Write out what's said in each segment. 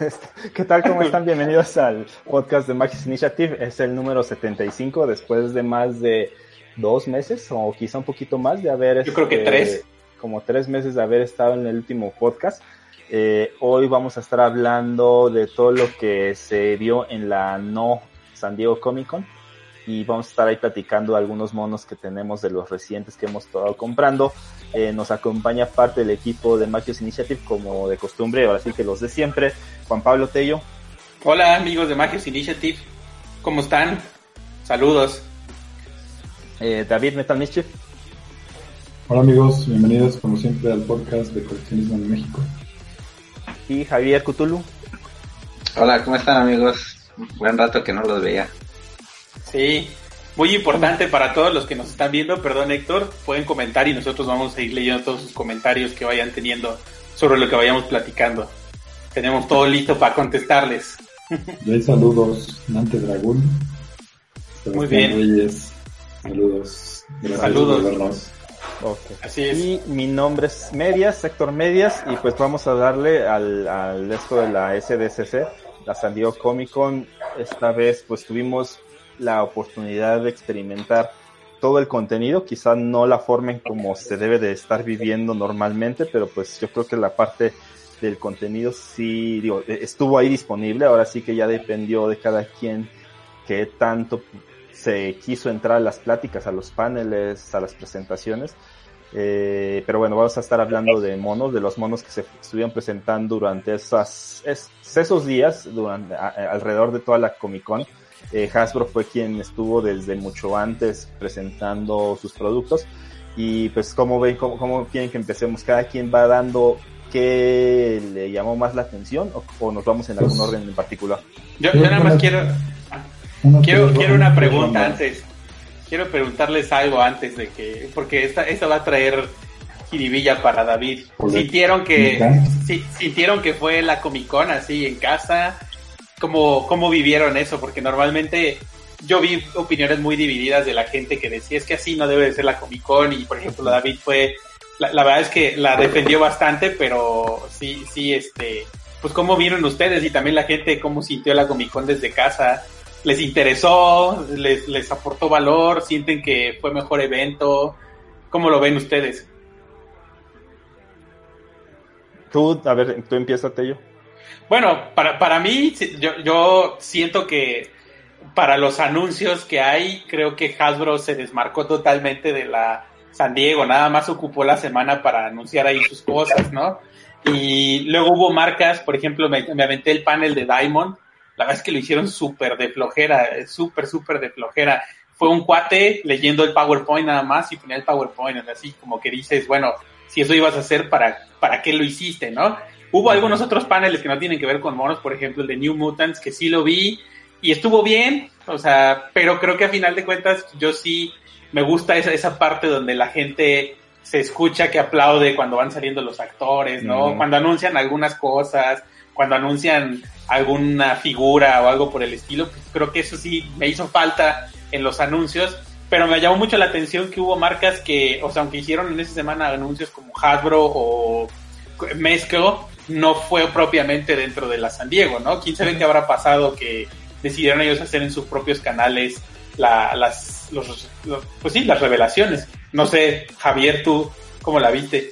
¿Qué tal? ¿Cómo están? Bienvenidos al podcast de Maxis Initiative. Es el número 75 después de más de dos meses o quizá un poquito más de haber... Yo creo que este, tres. Como tres meses de haber estado en el último podcast. Eh, hoy vamos a estar hablando de todo lo que se vio en la no San Diego Comic Con y vamos a estar ahí platicando algunos monos que tenemos de los recientes que hemos estado comprando. Eh, nos acompaña parte del equipo de Magios Initiative como de costumbre, ahora sí que los de siempre. Juan Pablo Tello. Hola amigos de Magios Initiative, ¿cómo están? Saludos. Eh, David Metal Mischief. Hola amigos, bienvenidos como siempre al podcast de coleccionismo en México. Y Javier Cutulu. Hola, ¿cómo están amigos? Buen rato que no los veía. Sí, muy importante para todos los que nos están viendo, perdón Héctor, pueden comentar y nosotros vamos a ir leyendo todos sus comentarios que vayan teniendo sobre lo que vayamos platicando. Tenemos todo listo para contestarles. Hay saludos, Nante Dragón. Muy bien. Saludos. saludos. vernos. Así es. Y mi nombre es Medias, Héctor Medias, y pues vamos a darle al, al esto de la SDCC, la San Diego Comic Con. Esta vez pues tuvimos la oportunidad de experimentar todo el contenido, quizá no la forma en como se debe de estar viviendo normalmente, pero pues yo creo que la parte del contenido sí, digo, e-, estuvo ahí disponible, ahora sí que ya dependió de cada quien que tanto se quiso entrar a las pláticas, a los paneles, a las presentaciones. Eh, pero bueno, vamos a estar hablando de monos, de los monos que se estuvieron presentando durante esas, esos días, durante, alrededor de toda la Comic Con. Eh, Hasbro fue quien estuvo desde mucho antes presentando sus productos. Y pues, ¿cómo ven, cómo, quieren que empecemos? ¿Cada quien va dando qué le llamó más la atención o, nos vamos en algún pues, orden en particular? Yo, nada más quiero, quiero, quiero una pregunta antes. Quiero preguntarles algo antes de que, porque esta, esta va a traer jiribilla para David. ¿Sintieron que, sintieron que fue la Comic Con así en casa? Cómo, cómo vivieron eso, porque normalmente yo vi opiniones muy divididas de la gente que decía es que así no debe de ser la Comic Con y por ejemplo David fue, la, verdad es que la defendió bastante, pero sí, sí, este, pues cómo vieron ustedes y también la gente cómo sintió la Comic Con desde casa, les interesó, les, les aportó valor, sienten que fue mejor evento, ¿cómo lo ven ustedes? Tú, a ver, tú empieza, Tello. Bueno, para, para mí, yo, yo siento que para los anuncios que hay, creo que Hasbro se desmarcó totalmente de la San Diego, nada más ocupó la semana para anunciar ahí sus cosas, ¿no? Y luego hubo marcas, por ejemplo, me, aventé el panel de Diamond, la verdad es que lo hicieron súper de flojera, súper, súper de flojera. Fue un cuate leyendo el PowerPoint nada más y ponía el PowerPoint, así como que dices, bueno, si eso ibas a hacer, ¿para, para qué lo hiciste, no? Hubo algunos otros paneles que no tienen que ver con monos, por ejemplo el de New Mutants, que sí lo vi y estuvo bien, o sea, pero creo que a final de cuentas yo sí me gusta esa, esa parte donde la gente se escucha que aplaude cuando van saliendo los actores, ¿no? Cuando anuncian algunas cosas, cuando anuncian alguna figura o algo por el estilo, pues creo que eso sí me hizo falta en los anuncios, pero me llamó mucho la atención que hubo marcas que, o sea, aunque hicieron en esa semana anuncios como Hasbro o Mezclo, no fue propiamente dentro de la San Diego, ¿no? ¿Quién sabe qué habrá pasado que decidieron ellos hacer en sus propios canales las, los, pues sí, las revelaciones? No sé, Javier, tú, ¿cómo la viste?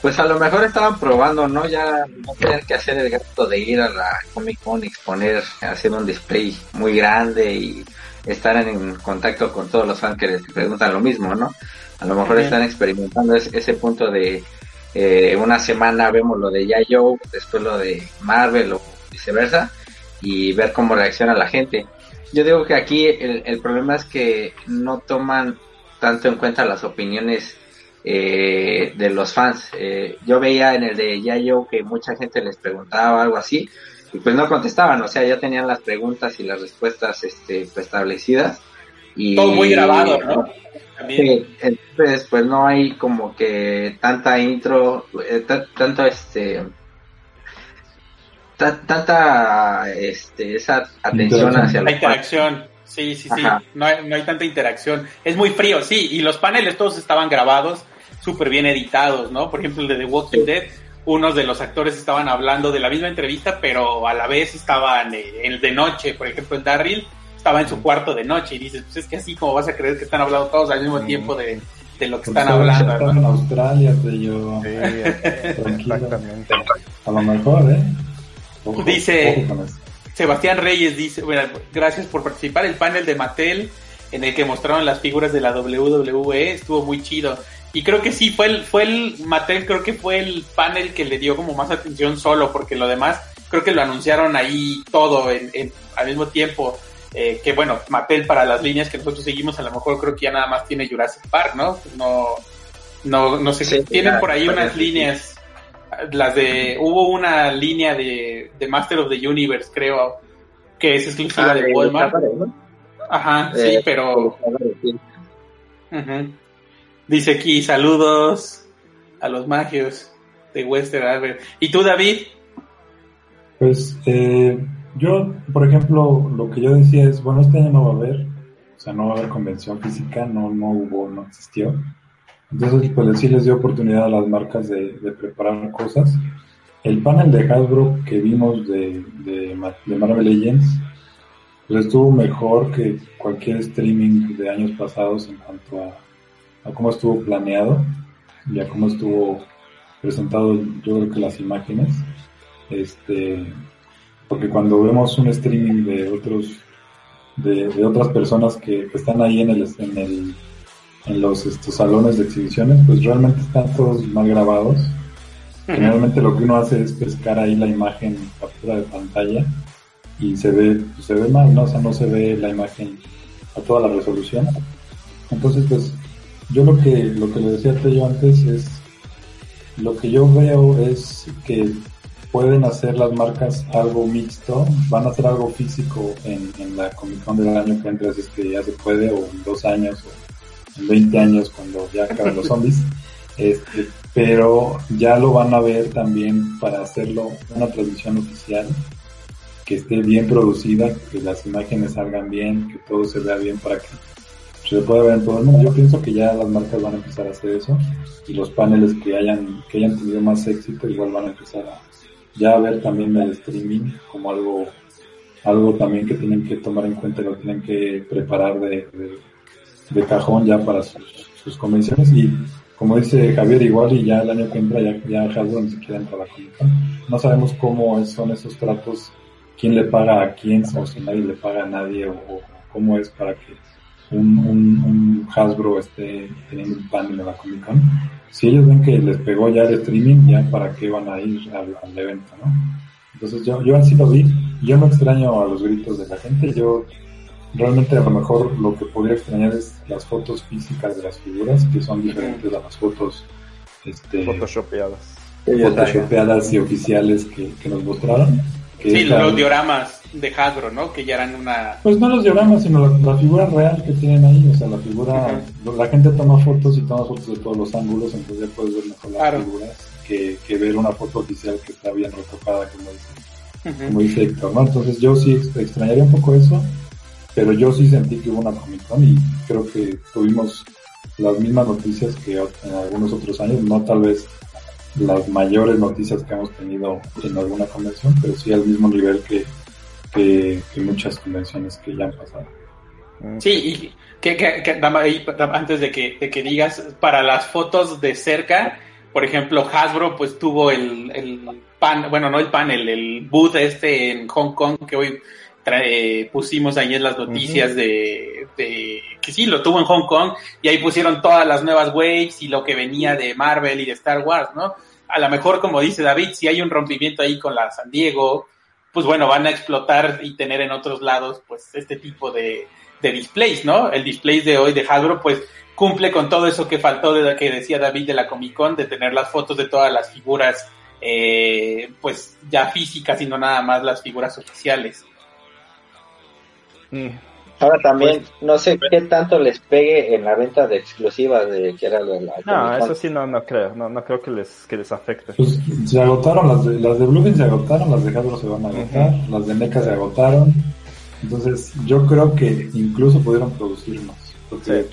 Pues a lo mejor estaban probando, ¿no? Ya no tener que hacer el gasto de ir a la Comic Con exponer, hacer un display muy grande y estar en contacto con todos los fans que les preguntan lo mismo, ¿no? A lo mejor están experimentando ese punto de eh, una semana vemos lo de Yayo, después lo de Marvel o viceversa, y ver cómo reacciona la gente. Yo digo que aquí el, problema es que no toman tanto en cuenta las opiniones eh, de los fans. Eh, yo veía en el de Yayo que mucha gente les preguntaba algo así, y pues no contestaban, o sea, ya tenían las preguntas y las respuestas este, establecidas. Y, Todo muy grabado, ¿no? Entonces pues no hay como que tanta intro, eh, tanto este tanta este esa atención hacia la interacción. Sí, sí, sí, no hay, no hay tanta interacción. Es muy frío, sí, y los paneles todos estaban grabados, súper bien editados, ¿no? Por ejemplo, el de The Walking Dead, unos de los actores estaban hablando de la misma entrevista, pero a la vez estaban eh, en de noche, por ejemplo, en Darryl estaba en su cuarto de noche y dices, pues es que así como vas a creer que están hablando todos al mismo tiempo de, de lo que están hablando. Están en Australia, de yo. Sí, exactamente. A lo mejor, ¿eh? dice Sebastián Reyes, dice, bueno, gracias por participar. El panel de Mattel en el que mostraron las figuras de la WWE estuvo muy chido. Y creo que sí, fue el, fue el, Mattel creo que fue el panel que le dio como más atención solo, porque lo demás creo que lo anunciaron ahí todo en, al mismo tiempo. Eh, que bueno, Mattel para las líneas que nosotros seguimos, a lo mejor creo que ya nada más tiene Jurassic Park, ¿no? No, no, no sé, si tienen por ahí unas líneas, las de, hubo una línea de, de, Master of the Universe, creo, que es exclusiva ah, de Walmart. Ajá, sí, eh, pero... Dice aquí, saludos a los magios de Western Albert. ¿Y tú, David? Pues, eh, yo, por ejemplo, lo que yo decía es, bueno, este año no va a haber, o sea, no va a haber convención física, no, no hubo, no existió. Entonces, pues sí les dio oportunidad a las marcas de, preparar cosas. El panel de Hasbro que vimos de, de, Marvel Legends, pues estuvo mejor que cualquier streaming de años pasados en cuanto a, a cómo estuvo planeado y a cómo estuvo presentado, yo creo que las imágenes. Este, porque cuando vemos un streaming de otros de, otras personas que, están ahí en el en el en los estos salones de exhibiciones pues realmente están todos mal grabados. Generalmente lo que uno hace es pescar ahí la imagen captura de pantalla y se ve pues, se ve mal no o sea no se ve la imagen a toda la resolución. Entonces pues yo lo que lo que le decía a yo antes es lo que yo veo es que pueden hacer las marcas algo mixto, van a hacer algo físico en, la Comic Con del año que entra, si es que ya se puede, o en dos años, o en 20 años cuando ya acaben los zombies. Este, pero ya lo van a ver también para hacerlo una transmisión oficial, que esté bien producida, que las imágenes salgan bien, que todo se vea bien para que se pueda ver en todo el mundo. Yo pienso que ya las marcas van a empezar a hacer eso y los paneles que hayan, que hayan tenido más éxito igual van a empezar a, ya ver también el streaming como algo algo también que tienen que tomar en cuenta, lo tienen que preparar de, de, cajón ya para sus, convenciones y como dice Javier igual y ya el año que entra ya, ya Hasbro ni siquiera entra a la Comic No sabemos cómo son esos tratos, quién le paga a quién o si nadie le paga a nadie o, cómo es para que un, un, Hasbro esté teniendo un panel en la Comic Con si ellos ven que les pegó ya el streaming, ya para qué van a ir al, evento, ¿no? Entonces yo, yo así lo vi, yo no extraño a los gritos de la gente, yo realmente a lo mejor lo que podría extrañar es las fotos físicas de las figuras, que son diferentes a las fotos este, photoshopeadas. photoshopeadas y oficiales que, que nos mostraron. Sí, los dioramas de Hasbro, ¿no? Que ya eran una... Pues no los dioramas, sino la, figura real que tienen ahí, o sea, la figura... La gente toma fotos y toma fotos de todos los ángulos, entonces ya puedes ver mejor las figuras que, que, ver una foto oficial que está bien retocada, como dice, como dice Héctor, ¿no? Entonces yo sí extrañaría un poco eso, pero yo sí sentí que hubo una Comic Con y creo que tuvimos las mismas noticias que en algunos otros años, no tal vez las mayores noticias que hemos tenido en alguna convención, pero sí al mismo nivel que, que, muchas convenciones que ya han pasado. Sí, y que, que, antes de que, de que digas, para las fotos de cerca, por ejemplo, Hasbro pues tuvo el, el pan, bueno, no el panel, el booth este en Hong Kong que hoy pusimos ahí en las noticias de, de, que sí, lo tuvo en Hong Kong y ahí pusieron todas las nuevas waves y lo que venía de Marvel y de Star Wars, ¿no? A lo mejor, como dice David, si hay un rompimiento ahí con la San Diego, pues bueno, van a explotar y tener en otros lados, pues, este tipo de, de displays, ¿no? El display de hoy de Hasbro, pues, cumple con todo eso que faltó de lo que decía David de la Comic Con, de tener las fotos de todas las figuras, eh, pues, ya físicas y no nada más las figuras oficiales. Ahora también, pues, no sé qué tanto les pegue en la venta de exclusivas de que era la No, eso sí no, no creo, no, no creo que les, que les afecte. Pues se agotaron, las de, las de Bluefin se agotaron, las de Hasbro se van a agotar, las de NECA se agotaron. Entonces, yo creo que incluso pudieron producir más. Porque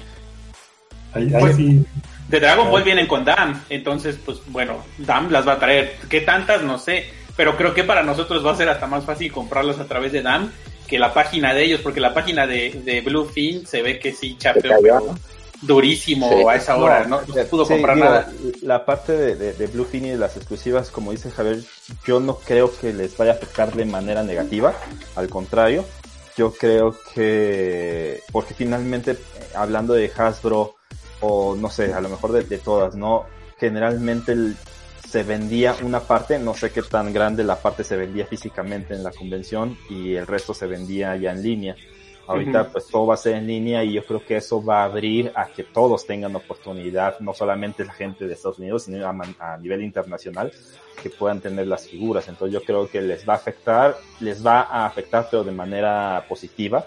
ahí, ahí pues, sí, De Dragon Ball vienen con DAM, entonces pues bueno, DAM las va a traer. ¿Qué tantas? No sé, pero creo que para nosotros va a ser hasta más fácil comprarlas a través de DAM que la página de ellos, porque la página de, de Bluefin se ve que sí chapeó durísimo a esa hora, no, se pudo comprar nada. La parte de, de, Bluefin y de las exclusivas, como dice Javier, yo no creo que les vaya a afectar de manera negativa, al contrario, yo creo que, porque finalmente, eh, hablando de Hasbro, o no sé, a lo mejor de, de todas, ¿no? Generalmente el, se vendía una parte, no sé qué tan grande la parte se vendía físicamente en la convención y el resto se vendía ya en línea. Ahorita pues todo va a ser en línea y yo creo que eso va a abrir a que todos tengan oportunidad, no solamente la gente de Estados Unidos, sino a, nivel internacional, que puedan tener las figuras. Entonces yo creo que les va a afectar, les va a afectar pero de manera positiva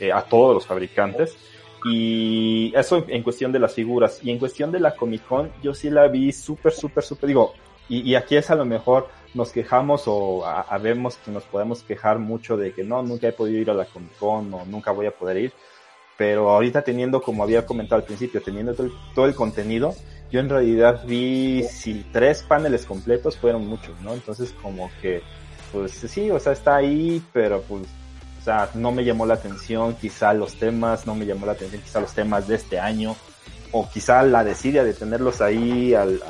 eh, a todos los fabricantes y eso en cuestión de las figuras. Y en cuestión de la Comic Con, yo sí la vi súper, súper, súper, digo, y, y, aquí es a lo mejor nos quejamos o vemos que nos podemos quejar mucho de que no, nunca he podido ir a la Comic Con o nunca voy a poder ir. Pero ahorita teniendo, como había comentado al principio, teniendo todo el, todo el contenido, yo en realidad vi si tres paneles completos fueron muchos, ¿no? Entonces como que, pues sí, o sea, está ahí, pero pues o sea, no me llamó la atención quizá los temas, no me llamó la atención quizá los temas de este año, o quizá la desidia de tenerlos ahí al,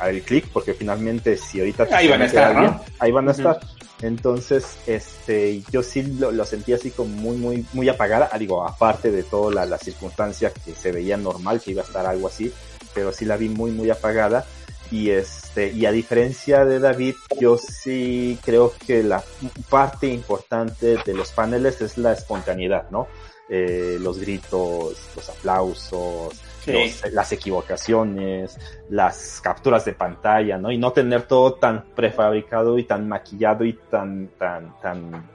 al, clic, porque finalmente si ahorita... Ahí van a estar, Ahí van a estar. Entonces, este, yo sí lo, sentí así como muy, muy, muy apagada, ah, digo, aparte de toda la, la circunstancia que se veía normal que iba a estar algo así, pero sí la vi muy, muy apagada y este, y a diferencia de David, yo sí creo que la parte importante de los paneles es la espontaneidad, ¿no? Eh, los gritos, los aplausos, las equivocaciones, las capturas de pantalla, ¿no? Y no tener todo tan prefabricado y tan maquillado y tan, tan, tan,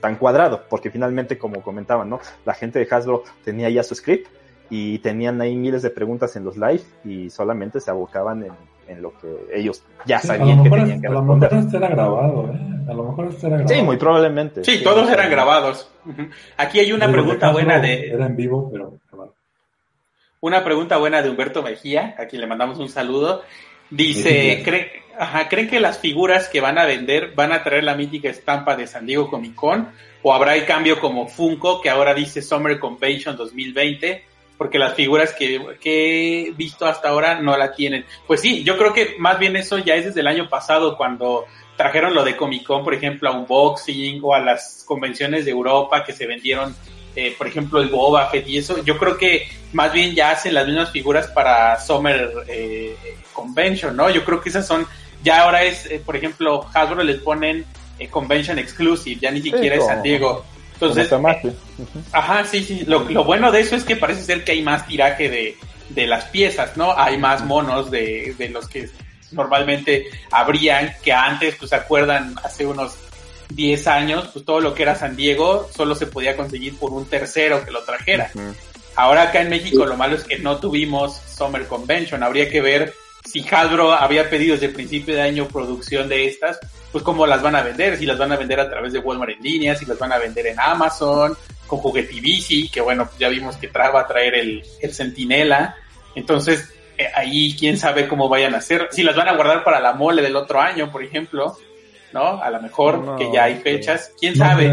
tan cuadrado, porque finalmente, como comentaban, ¿no? La gente de Hasbro tenía ya su script y tenían ahí miles de preguntas en los live y solamente se abocaban en en lo que ellos ya sabían que tenían que responder. A lo mejor este era grabado, ¿eh? A lo mejor este era grabado. Sí, muy probablemente. Sí, todos eran grabados. Aquí hay una pregunta buena de... Era en vivo, pero Una pregunta buena de Humberto Mejía, a quien le mandamos un saludo. Dice, ¿creen, ajá, ¿creen que las figuras que van a vender van a traer la mítica estampa de San Diego Comic Con? ¿O habrá el cambio como Funko, que ahora dice Summer Convention 2020? Porque las figuras que, he visto hasta ahora no la tienen. Pues sí, yo creo que más bien eso ya es desde el año pasado cuando trajeron lo de Comic Con, por ejemplo, a unboxing o a las convenciones de Europa que se vendieron, eh, por ejemplo, el Boba Fett y eso. Yo creo que más bien ya hacen las mismas figuras para Summer eh, Convention, ¿no? Yo creo que esas son, ya ahora es, eh, por ejemplo, Hasbro les ponen Convention Exclusive, ya ni siquiera es San Diego. Entonces, ajá, sí, sí. Lo, lo, bueno de eso es que parece ser que hay más tiraje de, de las piezas, ¿no? Hay más monos de, de los que normalmente habrían, que antes, pues se acuerdan, hace unos 10 años, pues todo lo que era San Diego solo se podía conseguir por un tercero que lo trajera. Ahora acá en México lo malo es que no tuvimos Summer Convention. Habría que ver si Hasbro había pedido desde el principio de año producción de estas, pues cómo las van a vender, si las van a vender a través de Walmart en línea, si las van a vender en Amazon, con Juguetivici, que bueno, ya vimos que va a traer el, el Centinela. Entonces, eh, ahí quién sabe cómo vayan a hacer. Si las van a guardar para la mole del otro año, por ejemplo, ¿no? A lo mejor que ya hay fechas, quién sabe.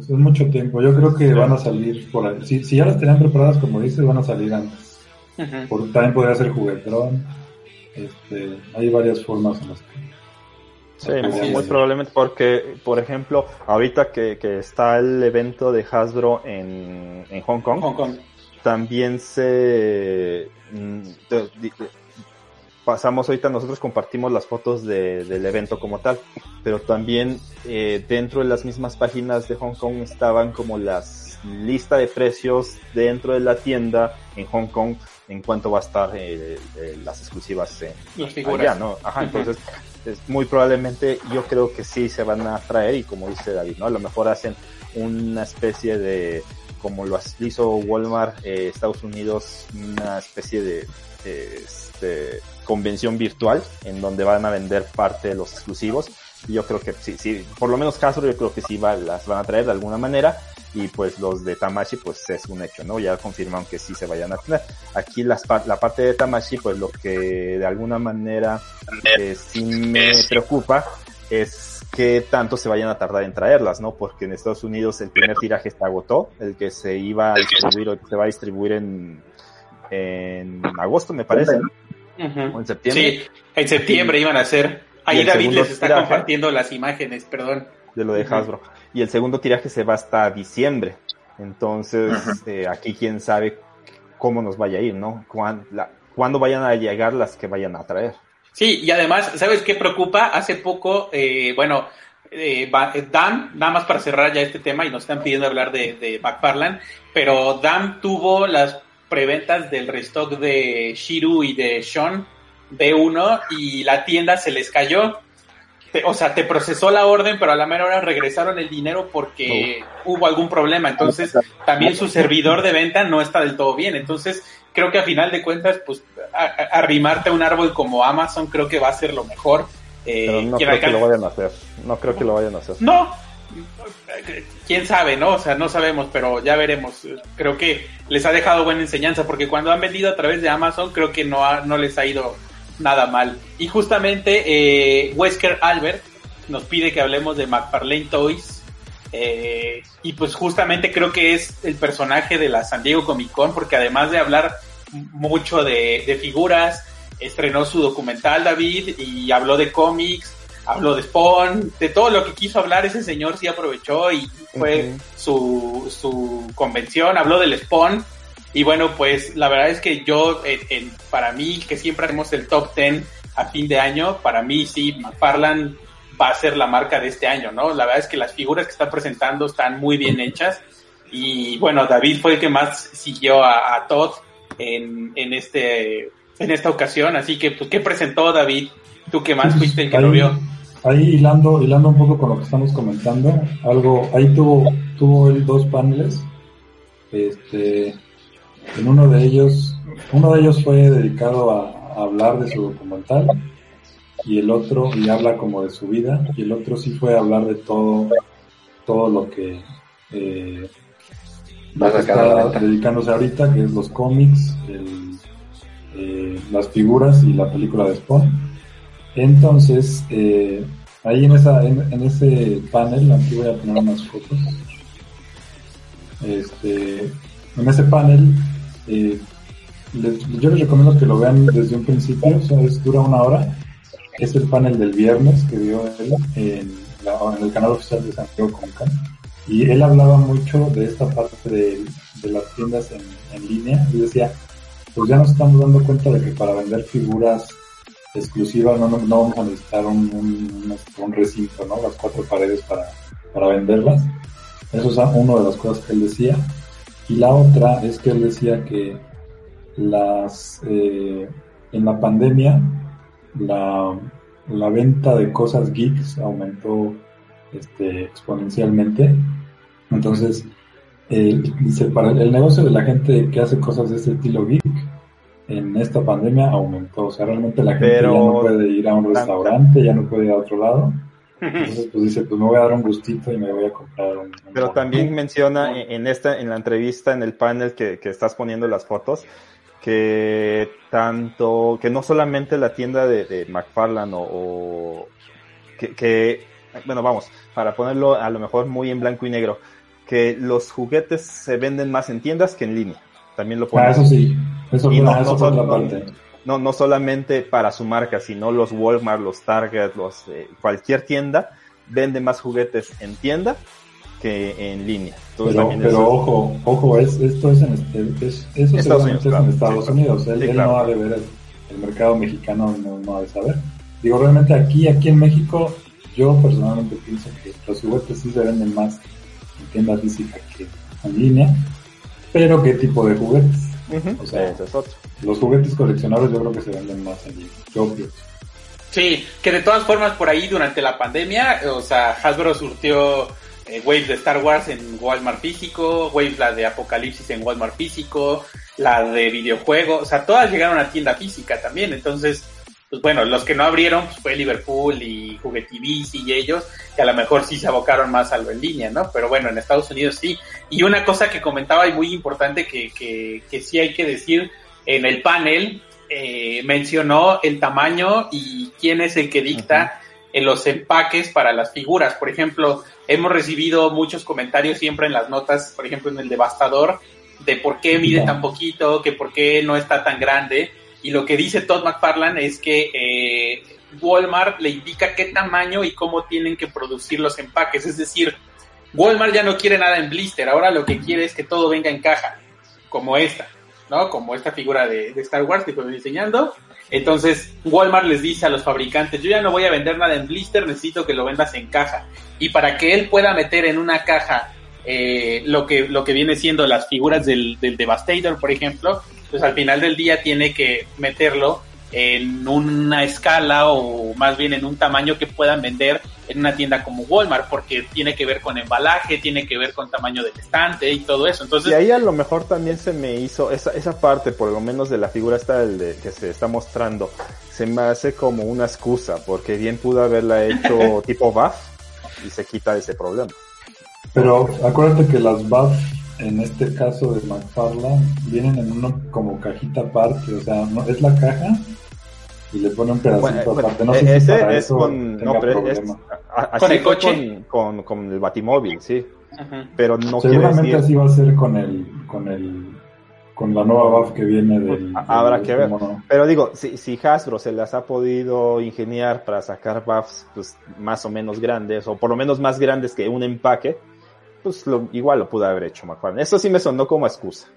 es mucho tiempo. Yo creo que van a salir por ahí. Si, ya las tenían preparadas, como dices, van a salir antes. también podría ser juguetón este, hay varias formas en las que... Sí, muy, probablemente porque, por ejemplo, ahorita que, está el evento de Hasbro en, en Hong Kong, también se... Mm, pasamos ahorita, nosotros compartimos las fotos del evento como tal, pero también eh, dentro de las mismas páginas de Hong Kong estaban como las lista de precios dentro de la tienda en Hong Kong en cuanto va a estar eh, eh, las exclusivas en allá, ¿no? Ajá, entonces es muy probablemente yo creo que sí se van a traer y como dice David, ¿no? A lo mejor hacen una especie de como lo hizo Walmart eh, Estados Unidos, una especie de, este, convención virtual en donde van a vender parte de los exclusivos. Y yo creo que sí, sí, por lo menos caso yo creo que sí va, las van a traer de alguna manera y pues los de Tamashi pues es un hecho, ¿no? Ya confirmaron que sí se vayan a tener. Aquí las, la parte de Tamashi pues lo que de alguna manera eh, sí me preocupa es que tanto se vayan a tardar en traerlas, ¿no? Porque en Estados Unidos el primer tiraje se agotó, el que se iba a distribuir o que se va a distribuir en, en agosto, me parece, o en septiembre. Sí, en septiembre iban a ser. Ahí David les está compartiendo las imágenes, perdón. De lo de Hasbro. Y el segundo tiraje se va hasta diciembre. Entonces, eh, aquí quién sabe cómo nos vaya a ir, ¿no? Cuándo, vayan a llegar las que vayan a traer. Sí, y además, ¿sabes qué preocupa? Hace poco, eh, bueno, eh, Dan, nada más para cerrar ya este tema, y nos están pidiendo hablar de, de McFarland, pero Dan tuvo las preventas del restock de Shiru y de Sean B1 y la tienda se les cayó. O sea, te procesó la orden, pero a la mera hora regresaron el dinero porque hubo algún problema. Entonces, también su servidor de venta no está del todo bien. Entonces, creo que a final de cuentas, pues, arrimarte a un árbol como Amazon creo que va a ser lo mejor. Eh, no creo que lo vayan a hacer. No creo que lo vayan a hacer. No, quién sabe, ¿no? O sea, no sabemos, pero ya veremos. Creo que les ha dejado buena enseñanza, porque cuando han vendido a través de Amazon, creo que no, ha, no les ha ido nada mal. Y justamente eh, Wesker Albert nos pide que hablemos de McFarlane Toys. Eh, y pues justamente creo que es el personaje de la San Diego Comic Con, porque además de hablar mucho de, de figuras, estrenó su documental David y habló de cómics, habló de Spawn, de todo lo que quiso hablar ese señor sí aprovechó y fue su, su convención, habló del Spawn y bueno, pues la verdad es que yo, en, para mí, que siempre hacemos el top 10 a fin de año, para mí sí, McFarland va a ser la marca de este año, ¿no? La verdad es que las figuras que está presentando están muy bien hechas y bueno, David fue el que más siguió a, Todd en, en este en esta ocasión, así que pues ¿qué presentó David? Tú que más fuiste el que lo vio ahí hilando, hilando un poco con lo que estamos comentando, algo, ahí tuvo, tuvo él dos paneles, este, en uno de ellos, uno de ellos fue dedicado a, hablar de su documental, y el otro, y habla como de su vida, y el otro sí fue a hablar de todo, todo lo que, eh, está dedicándose ahorita, que es los cómics, eh, las figuras y la película de Spawn entonces, eh, ahí en, esa, en, ese panel, aquí voy a poner unas fotos. Este, en ese panel, eh, yo les recomiendo que lo vean desde un principio, o sea, dura una hora. Es el panel del viernes que vio él en, el canal oficial de Santiago Concan. Y él hablaba mucho de esta parte de, las tiendas en, en línea y decía, pues ya nos estamos dando cuenta de que para vender figuras exclusiva, no, no, vamos a necesitar un, un, recinto, ¿no? Las cuatro paredes para, para venderlas. Eso es una de las cosas que él decía. Y la otra es que él decía que las eh, en la pandemia la, la venta de cosas geeks aumentó este, exponencialmente. Entonces, eh, dice, para el negocio de la gente que hace cosas de este estilo geek en esta pandemia aumentó. O sea, realmente la gente ya no puede ir a un restaurante, ya no puede ir a otro lado. Entonces, pues dice, pues me voy a dar un gustito y me voy a comprar un... Pero también menciona en esta, en la entrevista, en el panel que, que estás poniendo las fotos, que tanto, que no solamente la tienda de, de McFarlane o, que, que, bueno, vamos, para ponerlo a lo mejor muy en blanco y negro, que los juguetes se venden más en tiendas que en línea. También lo pone. Ah, eso sí. Eso, no, otra parte. No, no solamente para su marca, sino los Walmart, los Target, los eh, cualquier tienda vende más juguetes en tienda que en línea. pero, ojo, ojo, es, esto es en, es, eso Estados Unidos, es en Estados Unidos. Él, no ha de ver el, mercado mexicano, no, no, ha de saber. Digo, realmente aquí, aquí en México, yo personalmente pienso que los juguetes sí se venden más en tienda física que en línea pero ¿qué tipo de juguetes? O sea, es otro. Los juguetes coleccionables yo creo que se venden más en línea. Sí, que de todas formas por ahí durante la pandemia, o sea, Hasbro surtió eh, Waves de Star Wars en Walmart físico, Waves la de Apocalipsis en Walmart físico, la de videojuegos, o sea, todas llegaron a tienda física también, entonces, pues bueno, los que no abrieron pues fue Liverpool y Juguetivici y ellos, que a lo mejor sí se abocaron más a lo en línea, ¿no? Pero bueno, en Estados Unidos sí. Y una cosa que comentaba y muy importante que, que, que sí hay que decir en el panel, eh, mencionó el tamaño y quién es el que dicta en los empaques para las figuras. Por ejemplo, hemos recibido muchos comentarios siempre en las notas, por ejemplo en el devastador, de por qué mide tan poquito, que por qué no está tan grande. Y lo que dice Todd McFarlane es que eh, Walmart le indica qué tamaño y cómo tienen que producir los empaques. Es decir, Walmart ya no quiere nada en blister, ahora lo que quiere es que todo venga en caja, como esta, ¿no? Como esta figura de, Star Wars que estoy diseñando. Entonces, Walmart les dice a los fabricantes, yo ya no voy a vender nada en blister, necesito que lo vendas en caja. Y para que él pueda meter en una caja eh, lo, que, lo que viene siendo las figuras del, del Devastator, por ejemplo, pues al final del día tiene que meterlo en una escala o más bien en un tamaño que puedan vender en una tienda como Walmart, porque tiene que ver con embalaje, tiene que ver con tamaño del estante y todo eso. Entonces, y ahí a lo mejor también se me hizo esa, esa parte, por lo menos de la figura esta del de, que se está mostrando, se me hace como una excusa, porque bien pudo haberla hecho tipo BAF y se quita ese problema. Pero acuérdate que las BAF en este caso de McFarlane vienen en una como cajita aparte, o sea, no es la caja y le pone un pedacito bueno, aparte. No sé ese si para es eso con, no, pero es, a, así ¿Con el coche? Con, con, con el batimóvil, sí. Pero no Seguramente decir, así va a ser con el, con el, con la nueva BAF que viene del. Habrá del- que ver. mono. pero digo, si, si Hasbro se las ha podido ingeniar para sacar buffs pues, más o menos grandes, o por lo menos más grandes que un empaque, pues lo, igual lo pudo haber hecho McFarlane. Eso sí me sonó como excusa.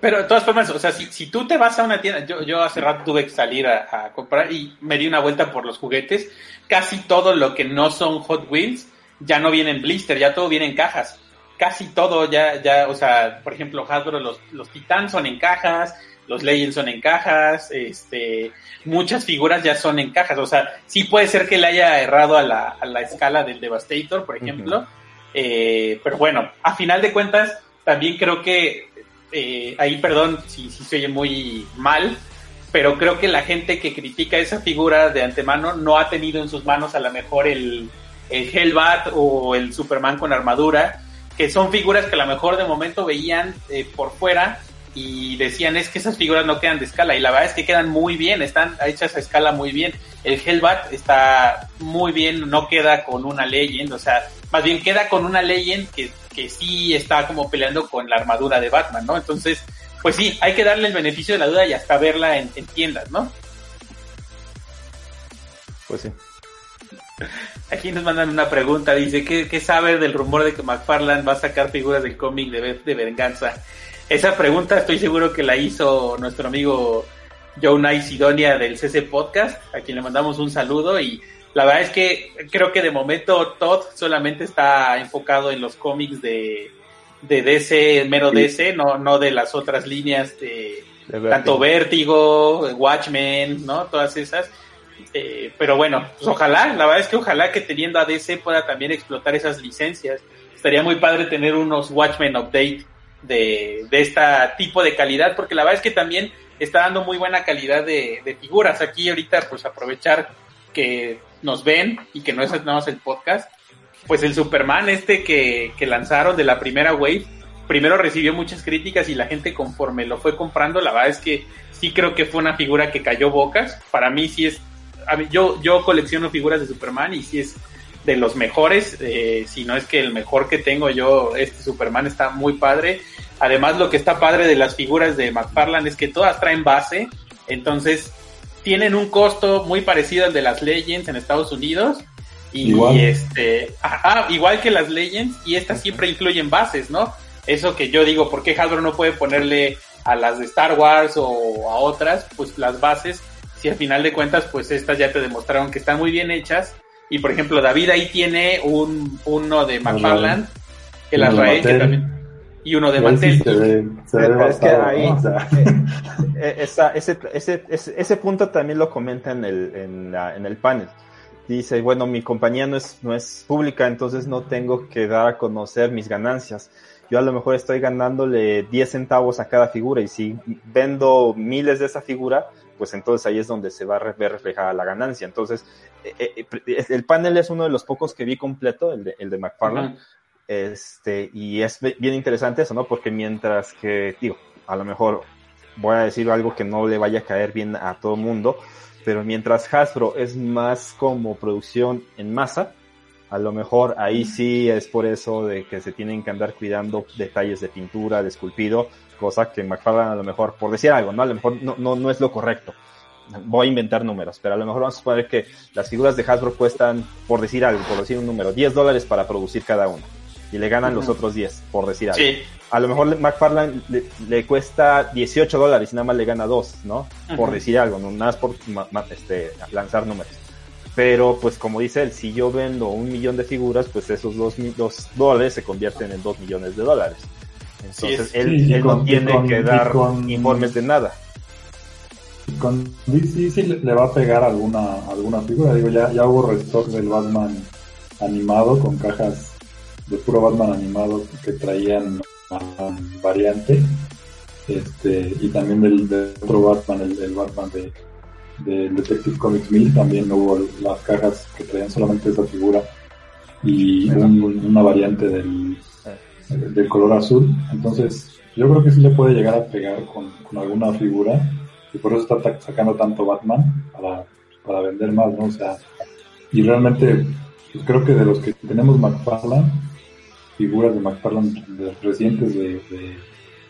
Pero de todas formas, o sea, si, si tú te vas a una tienda, yo, yo hace rato tuve que salir a, a comprar y me di una vuelta por los juguetes, casi todo lo que no son Hot Wheels ya no viene en blister, ya todo viene en cajas. Casi todo ya, ya, o sea, por ejemplo, Hasbro, los, los Titans son en cajas, los Legends son en cajas, este, muchas figuras ya son en cajas, o sea, sí puede ser que le haya errado a la, a la escala del Devastator, por ejemplo, eh, pero bueno, a final de cuentas, también creo que eh, ahí perdón si, si se oye muy mal, pero creo que la gente que critica esa figura de antemano no ha tenido en sus manos a lo mejor el, el Hellbat o el Superman con armadura, que son figuras que a lo mejor de momento veían eh, por fuera y decían es que esas figuras no quedan de escala y la verdad es que quedan muy bien, están hechas a escala muy bien. El Hellbat está muy bien, no queda con una Legend, o sea, más bien queda con una Legend que, que sí está como peleando con la armadura de Batman, ¿no? Entonces, pues sí, hay que darle el beneficio de la duda y hasta verla en, en tiendas, ¿no? Pues sí. Aquí nos mandan una pregunta, dice, ¿qué, qué sabe del rumor de que McFarlane va a sacar figuras del cómic de, de venganza? Esa pregunta estoy seguro que la hizo nuestro amigo Joe Sidonia del CC Podcast, a quien le mandamos un saludo y la verdad es que creo que de momento Todd solamente está enfocado en los cómics de, de DC, mero Sí. DC, no, no de las otras líneas de De tanto Vértigo, Watchmen, ¿no? Todas esas. Eh, pero bueno, pues ojalá, la verdad es que ojalá que teniendo a DC pueda también explotar esas licencias. Estaría muy padre tener unos Watchmen Update de, de este tipo de calidad, porque la verdad es que también está dando muy buena calidad de, de figuras. Aquí ahorita, pues aprovechar que nos ven y que no es nada más el podcast, pues el Superman este que, que lanzaron de la primera wave, primero recibió muchas críticas y la gente conforme lo fue comprando, la verdad es que sí creo que fue una figura que cayó bocas. Para mí sí es, yo, yo colecciono figuras de Superman y sí es de los mejores, eh, si no es que el mejor que tengo yo, este Superman está muy padre. Además lo que está padre de las figuras de McFarlane es que todas traen base, entonces tienen un costo muy parecido al de las Legends en Estados Unidos. Y Igual. este, ajá, igual que las Legends, y estas siempre incluyen bases, ¿no? Eso que yo digo, ¿por qué Hasbro no puede ponerle a las de Star Wars o a otras, pues las bases? Si al final de cuentas, pues estas ya te demostraron que están muy bien hechas. Y por ejemplo, David ahí tiene un, uno de Azrael, que Mattel. también, y uno de. O sea, Eh, esa- ese, ese, ese, ese punto también lo comenta en el, en, la- en el panel. Dice, bueno, mi compañía no es, no es pública, entonces no tengo que dar a conocer mis ganancias. Yo a lo mejor estoy ganándole 10 centavos a cada figura y si vendo miles de esa figura, pues entonces ahí es donde se va a ver reflejada la ganancia. Entonces, eh, eh, el panel es uno de los pocos que vi completo, el de, el de McFarland. Este, y es bien interesante eso, ¿no? Porque mientras que, digo, a lo mejor voy a decir algo que no le vaya a caer bien a todo el mundo, pero mientras Hasbro es más como producción en masa, a lo mejor ahí sí es por eso de que se tienen que andar cuidando detalles de pintura, de esculpido, cosa que McFarlane a lo mejor, por decir algo, ¿no? A lo mejor no, no, no es lo correcto. Voy a inventar números, pero a lo mejor vamos a suponer que las figuras de Hasbro cuestan, por decir algo, por decir un número, 10 dólares para producir cada una. Y le ganan los otros 10, por decir algo. Sí. A lo mejor McFarlane le, cuesta 18 dólares y nada más le gana 2, ¿no? Por decir algo, no nada más por este, lanzar números. Pero pues como dice él, si yo vendo un millón de figuras, pues esos dos, dos dólares se convierten en dos millones de dólares. Entonces él, no tiene que dar informes de nada. Con DC sí le va a pegar alguna alguna figura. Digo, ya, ya hubo restock del Batman animado con cajas de puro Batman animado que traían variante. Este, y también del, otro Batman, el Batman de, de Detective Comics 1000 también hubo las cajas que traían solamente esa figura y una variante del, del color azul. Entonces, yo creo que sí le puede llegar a pegar con, alguna figura y por eso está sacando tanto Batman para, para vender más, ¿no? O sea, y realmente pues creo que de los que tenemos McFarlane, figuras de McFarlane recientes de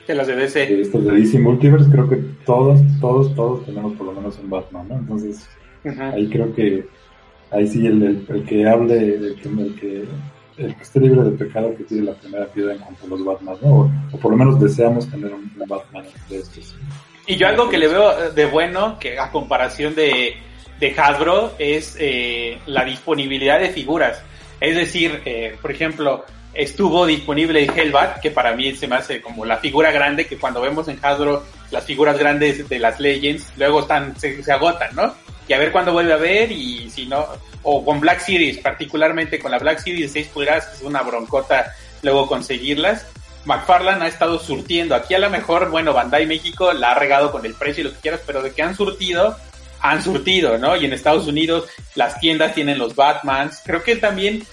que las de DC. estos de DC Multiverse, creo que todos, todos, todos tenemos por lo menos un Batman, ¿no? Entonces, ahí creo que, ahí sí el, el, que hable, el que, el que, el que de pecado, que tiene la primera piedra en cuanto a los Batman, ¿no? O, por lo menos deseamos tener un, Batman de estos. Y yo algo que le veo de bueno, que a comparación de, de Hasbro, es eh, la disponibilidad de figuras. Es decir, eh, por ejemplo, estuvo disponible en Hellbat, que para mí se me hace como la figura grande, que cuando vemos en Hasbro las figuras grandes de las Legends, luego están, se, agotan, ¿no? A ver cuándo vuelve a ver y si no, o con Black Series, particularmente con la Black Series de 6 pulgadas, es una broncota luego conseguirlas. McFarlane ha estado surtiendo. Aquí a lo mejor, bueno, Bandai México la ha regado con el precio y lo que quieras, pero de que han surtido, han surtido, ¿no? Y en Estados Unidos las tiendas tienen los Batmans. Creo que también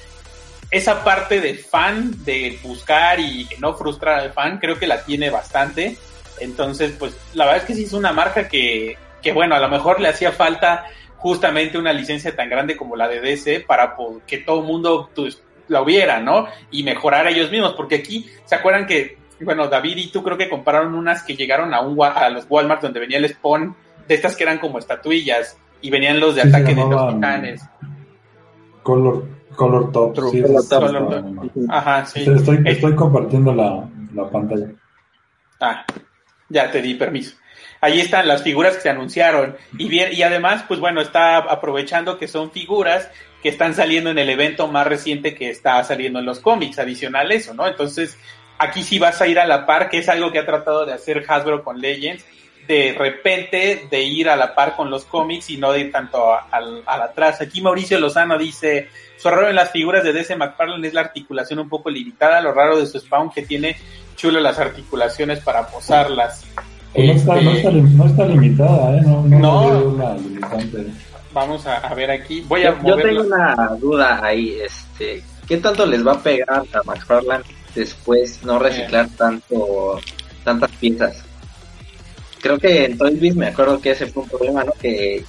esa parte de fan, de buscar y no frustrar al fan, creo que la tiene bastante. Entonces, pues la verdad es que sí es una marca que, que bueno, a lo mejor le hacía falta justamente una licencia tan grande como la de DC para que todo el mundo pues, la hubiera, ¿no? Y mejorar ellos mismos, porque aquí, ¿se acuerdan que, bueno, David y tú creo que compararon unas que llegaron a, un, a los Walmart donde venía el spawn de estas que eran como estatuillas y venían los de ataque de los titanes? Color Color Top. Sí, Ajá, sí. Estoy, estoy compartiendo la, la pantalla. Ah, ya te di permiso. Ahí están las figuras que se anunciaron. Y bien, y además, pues bueno, está aprovechando que son figuras que están saliendo en el evento más reciente que está saliendo en los cómics, adicional eso, ¿no? Entonces, aquí sí vas a ir a la par, que es algo que ha tratado de hacer Hasbro con Legends, de repente de ir a la par con los cómics y no de ir tanto al, atrás. Aquí Mauricio Lozano dice, su error en las figuras de DC McFarlane es la articulación un poco limitada, lo raro de su spawn que tiene chulo las articulaciones para posarlas. No, está, no, está, limitada, ¿eh? No, no, Vamos a, ver aquí. Voy a yo, yo tengo una duda ahí. este ¿Qué tanto les va a pegar a McFarlane después no reciclar tanto tantas piezas? creo que en Toys me acuerdo que ese fue un problema, ¿no? Que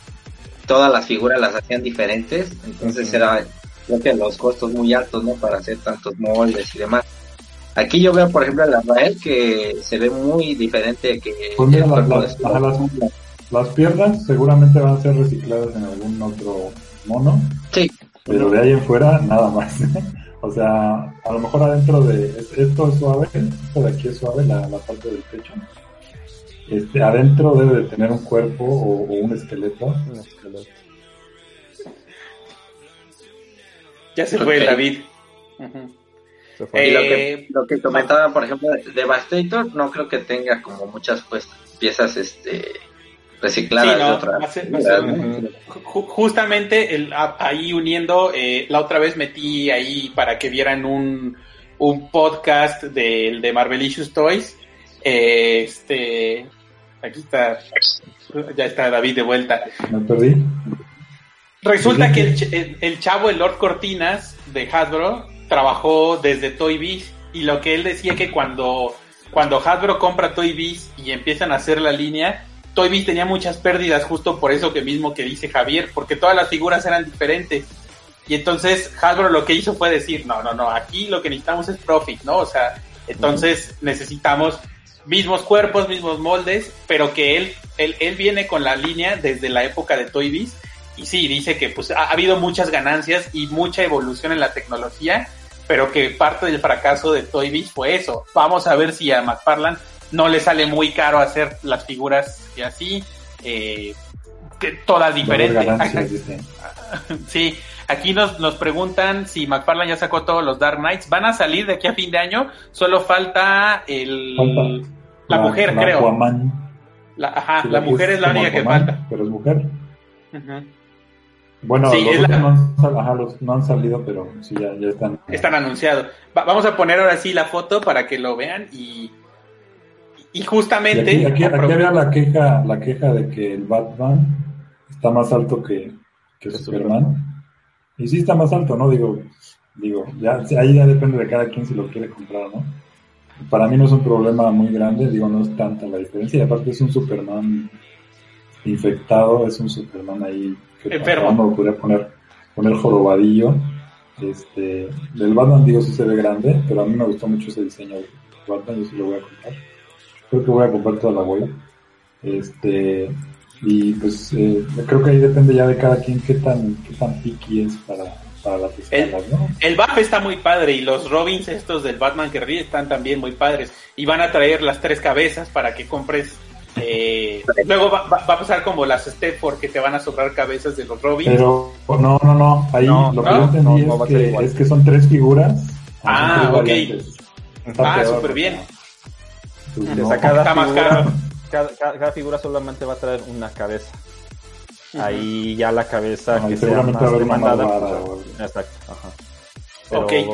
todas las figuras las hacían diferentes, entonces era, creo que los costos muy altos, ¿no? Para hacer tantos moldes y demás. Aquí yo veo, por ejemplo, el Rafael que se ve muy diferente que pues las, las, piernas seguramente van a ser recicladas en algún otro mono. Sí. Pero de ahí en fuera, nada más. o sea, a lo mejor adentro de esto es suave, esto de aquí es suave, la, la parte del pecho este, adentro debe de tener un cuerpo o, un esqueleto. Ya se fue David. Y lo que, eh, lo que comentaba, por ejemplo, de Devastator, no creo que tenga como muchas pues, piezas este recicladas justamente el, ahí uniendo, eh, la otra vez metí ahí para que vieran un, un podcast del de Marvelicious Toys, eh, este aquí está, ya está David de vuelta. Me perdí. Resulta que el, el, chavo, el Lord Cortinas de Hasbro, trabajó desde Toy Biz y lo que él decía que cuando, cuando Hasbro compra Toy Biz y empiezan a hacer la línea, Toy Biz tenía muchas pérdidas justo por eso que mismo que dice Javier, porque todas las figuras eran diferentes. Y entonces Hasbro lo que hizo fue decir, no, no, no, aquí lo que necesitamos es profit, ¿no? O sea, entonces necesitamos mismos cuerpos, mismos moldes, pero que él, él, él viene con la línea desde la época de Toy Biz y sí, dice que pues ha, habido muchas ganancias y mucha evolución en la tecnología, pero que parte del fracaso de Toy Biz fue eso. Vamos a ver si a McFarland no le sale muy caro hacer las figuras y así, eh, que todas diferentes. sí, aquí nos, nos preguntan si McFarland ya sacó todos los Dark Knights. Van a salir de aquí a fin de año, solo falta el... la, mujer, creo. La, ajá, la mujer es la única que falta. Pero es mujer. Bueno, los, no, han, salido, pero sí, ya, ya están. Están anunciados. vamos a poner ahora sí la foto para que lo vean y, y justamente... Y aquí, había la queja, la queja de que el Batman está más alto que, que Superman. Y sí está más alto, ¿no? Digo, digo, ya, ahí ya depende de cada quien si lo quiere comprar, ¿no? Para mí no es un problema muy grande, digo, no es tanta la diferencia. Y aparte es un Superman infectado, es un Superman ahí que Enfermo. podría poner, poner jorobadillo. Este, del Batman digo sí se ve grande, pero a mí me gustó mucho ese diseño de Batman, yo sí lo voy a comprar. Creo que voy a comprar toda la bola. Este, y pues eh, creo que ahí depende ya de cada quien qué tan, qué tan picky es para, para las escalas, el, ¿no? El BAF está muy padre y los Robins estos del Batman que ríe están también muy padres. Y van a traer las tres cabezas para que compres eh, luego va, va, a pasar como las Stepford que te van a sobrar cabezas de los Robins. Pero no, no, no. Ahí lo que yo entendí es, que, es, que, son tres figuras. Ah, ok. Ah, súper bien. cada, Está más caro. Cada, cada, figura solamente va a traer una cabeza. Ahí ya la cabeza que sea más demandada. Pues, exacto. Ajá. Pero, okay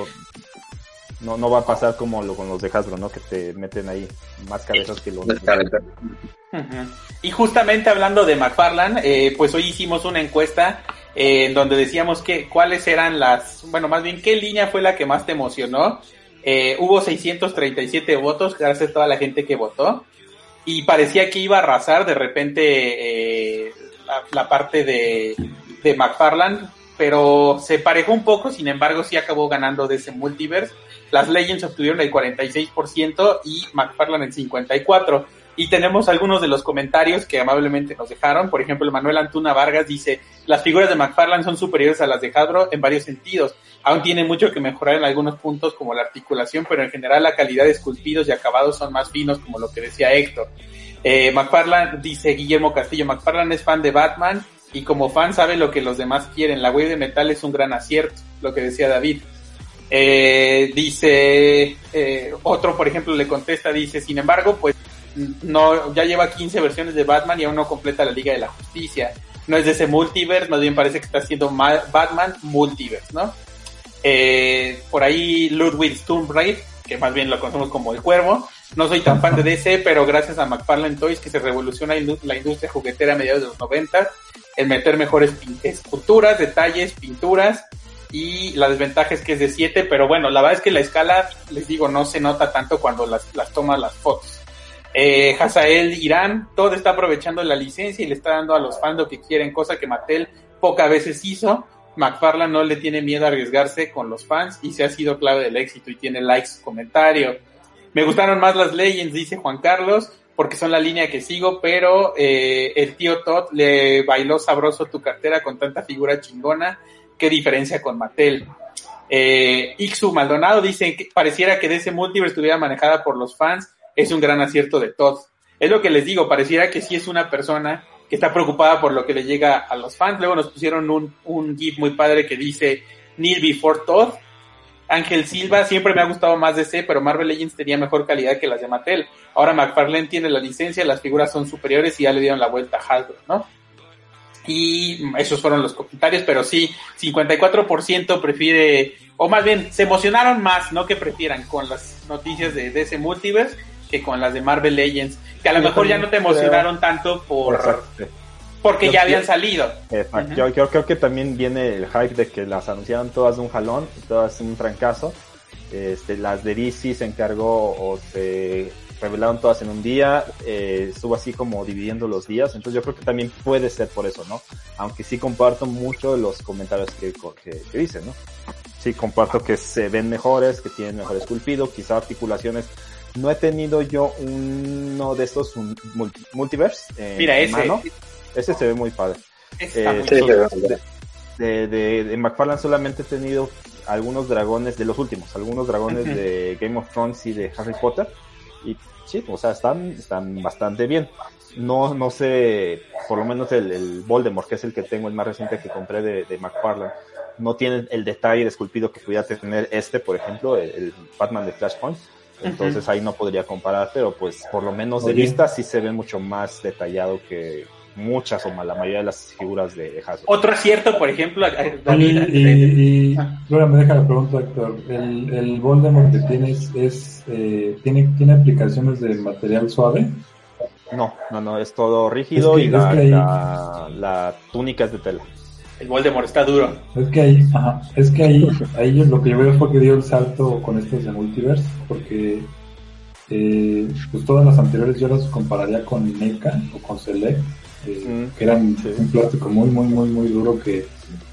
no, no va a pasar como lo, con los de Hasbro, ¿no? Que te meten ahí más cabezas que los... Y justamente hablando de McFarland, eh, pues hoy hicimos una encuesta eh, en donde decíamos que cuáles eran las, bueno, más bien qué línea fue la que más te emocionó. Eh, hubo 637 votos, gracias a toda la gente que votó. Y parecía que iba a arrasar de repente la, la, parte de, de McFarland, pero se parejó un poco, sin embargo sí acabó ganando de ese multiverse las Legends obtuvieron el 46% y McFarlane el 54%. Y tenemos algunos de los comentarios que amablemente nos dejaron. Por ejemplo, Manuel Antuna Vargas dice, las figuras de McFarlane son superiores a las de Hasbro en varios sentidos. Aún tiene mucho que mejorar en algunos puntos como la articulación, pero en general la calidad de esculpidos y acabados son más finos, como lo que decía Héctor. Eh, dice Guillermo Castillo, McFarlane es fan de Batman y como fan sabe lo que los demás quieren. La wave de metal es un gran acierto, lo que decía David. Eh, dice, eh, otro por ejemplo le contesta, dice, sin embargo, pues no, ya lleva 15 versiones de Batman y aún no completa la Liga de la Justicia. No es de ese multiverse, más bien parece que está haciendo Batman multiverse, ¿no? Eh, por ahí Ludwig Sturmreich, que más bien lo conocemos como el cuervo. No soy tan fan de DC, pero gracias a McFarlane Toys que se revoluciona la industria juguetera a mediados de los 90, el meter mejores esculturas, detalles, pinturas y la desventaja es que es de 7, pero bueno, la verdad es que la escala, les digo, no se nota tanto cuando las, las las fotos. Eh, Hazael Irán, todo está aprovechando la licencia y le está dando a los fans lo que quieren, cosa que Mattel pocas veces hizo. McFarlane no le tiene miedo a arriesgarse con los fans y se ha sido clave del éxito y tiene likes, comentario. Me gustaron más las Legends, dice Juan Carlos, porque son la línea que sigo, pero eh, el tío Todd le bailó sabroso tu cartera con tanta figura chingona qué diferencia con Mattel. Eh, Ixu Maldonado dice que pareciera que de ese multiverse estuviera manejada por los fans, es un gran acierto de Todd. Es lo que les digo, pareciera que sí es una persona que está preocupada por lo que le llega a los fans. Luego nos pusieron un, un GIF muy padre que dice Neil Before Todd. Ángel Silva, siempre me ha gustado más de C, pero Marvel Legends tenía mejor calidad que las de Mattel. Ahora McFarlane tiene la licencia, las figuras son superiores y ya le dieron la vuelta a Hasbro, ¿no? Y esos fueron los comentarios, pero sí, 54% prefiere, o más bien, se emocionaron más, no que prefieran, con las noticias de, ese multiverse. que con las de Marvel Legends, que a lo mejor ya no te emocionaron tanto por porque ya habían salido. yo, yo, creo que también viene el hype de que las anunciaron todas de un jalón, todas un trancazo. Este, las de DC se encargó o se revelaron todas en un día, eh, estuvo así como dividiendo los días, entonces yo creo que también puede ser por eso, ¿no? Aunque sí comparto mucho los comentarios que, que, dicen, ¿no? Sí, comparto que se ven mejores, que tienen mejor esculpido, quizá articulaciones. No he tenido yo uno de estos multiverse. Mira, ese. Ese se ve muy padre. Eh, de, de, de, McFarlane solamente he tenido algunos dragones de los últimos, algunos dragones de Game of Thrones y de Harry Potter y sí, o sea, están, están bastante bien. No, no sé, por lo menos el, el Voldemort, que es el que tengo, el más reciente que compré de, de McFarlane, no tiene el detalle de esculpido que pudiera tener este, por ejemplo, el, Batman de Flashpoint. Entonces ahí no podría comparar, pero pues por lo menos de vista sí se ve mucho más detallado que, muchas o más, la mayoría de las figuras de Hasbro. Otro acierto, por ejemplo, David. Y, y, me deja la pregunta, Héctor. ¿El, el Voldemort que tienes es, eh, ¿tiene, ¿tiene aplicaciones de material suave? No, no, no, es todo rígido y la, la, túnica es de tela. El Voldemort está duro. Es que ahí, ajá, es que ahí, ahí lo que yo veo fue que dio el salto con estos de Multiverse, porque eh, pues todas las anteriores yo las compararía con NECA o con Select, que eran un plástico muy, muy, muy, muy duro que,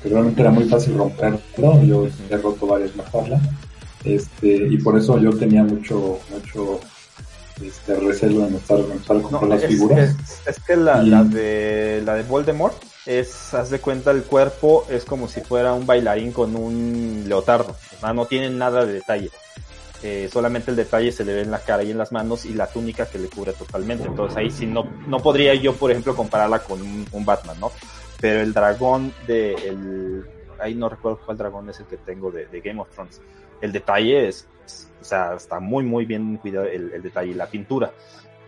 realmente era muy fácil romperlo. Yo he roto varias mafarlas. Este, y por eso yo tenía mucho, mucho este, recelo en estar, en comprar las figuras. Es, que la, la, de, la de Voldemort es, haz de cuenta, el cuerpo es como si fuera un bailarín con un leotardo. no tiene nada de detalle. Eh, solamente el detalle se le ve en la cara y en las manos y la túnica que le cubre totalmente. Entonces ahí sí no, no podría yo, por ejemplo, compararla con un, Batman, ¿no? Pero el dragón de el, ahí no recuerdo cuál dragón es el que tengo de, Game of Thrones. El detalle es, o sea, está muy, muy bien cuidado el, detalle y la pintura.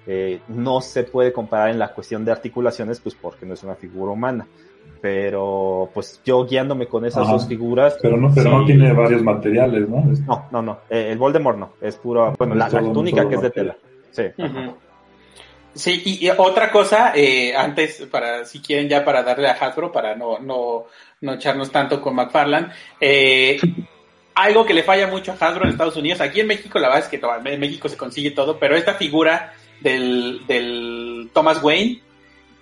Eh, no se puede comparar en la cuestión de articulaciones, pues porque no es una figura humana pero pues yo guiándome con esas dos figuras. Pero no, pero no tiene varios materiales, ¿no? No, no, no. Eh, el Voldemort no. Es puro, bueno, la, túnica que es de tela. Sí. Sí, y, otra cosa, eh, antes, para si quieren ya para darle a Hasbro, para no, no, no echarnos tanto con McFarland, eh, algo que le falla mucho a Hasbro en Estados Unidos, aquí en México la verdad es que en México se consigue todo, pero esta figura del, del Thomas Wayne,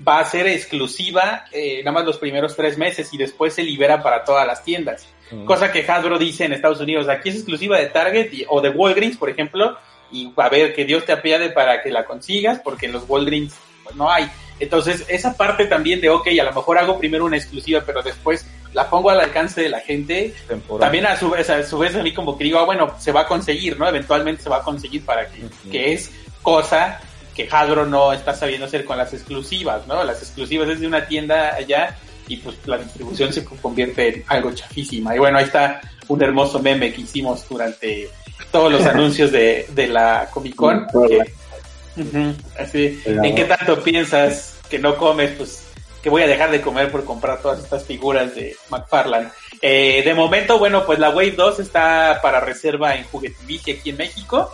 va a ser exclusiva eh, nada más los primeros tres meses y después se libera para todas las tiendas. Mm. Cosa que Hasbro dice en Estados Unidos, aquí es exclusiva de Target o de Walgreens, por ejemplo, y a ver que Dios te apiade para que la consigas, porque en los Walgreens pues, no hay. Entonces, esa parte también de, ok, a lo mejor hago primero una exclusiva, pero después la pongo al alcance de la gente. También a su vez, a su vez a mí como que digo, ah, bueno, se va a conseguir, ¿no? Eventualmente se va a conseguir para que, que es cosa que Hasbro no está sabiendo hacer con las exclusivas, ¿no? Las exclusivas es de una tienda allá y pues la distribución se convierte en algo chafísima. Y bueno, ahí está un hermoso meme que hicimos durante todos los anuncios de, de la Comic Con. así, ¿En qué tanto piensas que no comes? Pues que voy a dejar de comer por comprar todas estas figuras de McFarland. Eh, de momento, bueno, pues la Wave 2 está para reserva en Juguetivici aquí en México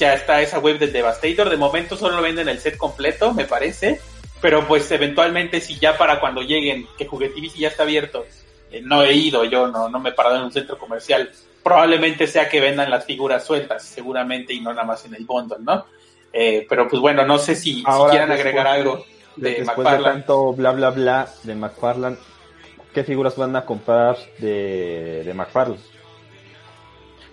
ya está esa web del Devastator. De momento solo lo venden el set completo, me parece. Pero pues eventualmente si ya para cuando lleguen, que Juguetivici ya está abierto, eh, no he ido, yo no, no me he parado en un centro comercial. Probablemente sea que vendan las figuras sueltas, seguramente, y no nada más en el bundle, ¿no? Eh, pero pues bueno, no sé si, quieran agregar algo de después de tanto bla bla bla de McFarland, ¿qué figuras van a comprar de, de McFarland?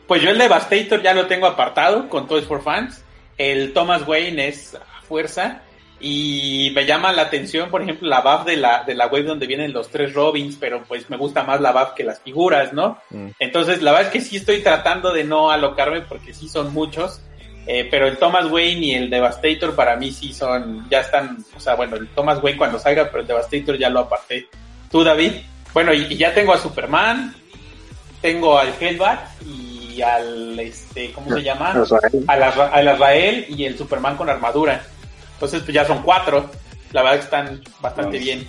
Pues yo el Devastator ya lo tengo apartado con Toys for Fans. El Thomas Wayne es a fuerza. Y me llama la atención, por ejemplo, la buff de la, de la web donde vienen los tres Robins, pero pues me gusta más la buff que las figuras, ¿no? Mm. Entonces, la verdad es que sí estoy tratando de no alocarme porque sí son muchos. Eh, pero el Thomas Wayne y el Devastator para mí sí son, ya están, o sea, bueno, el Thomas Wayne cuando salga, pero el Devastator ya lo aparté. ¿Tú, David? Bueno, y, y ya tengo a Superman, tengo al Hellbat y al, este, ¿cómo se llama? Al, al Azrael y el Superman con armadura. Entonces, pues ya son cuatro. La verdad que están bastante bien.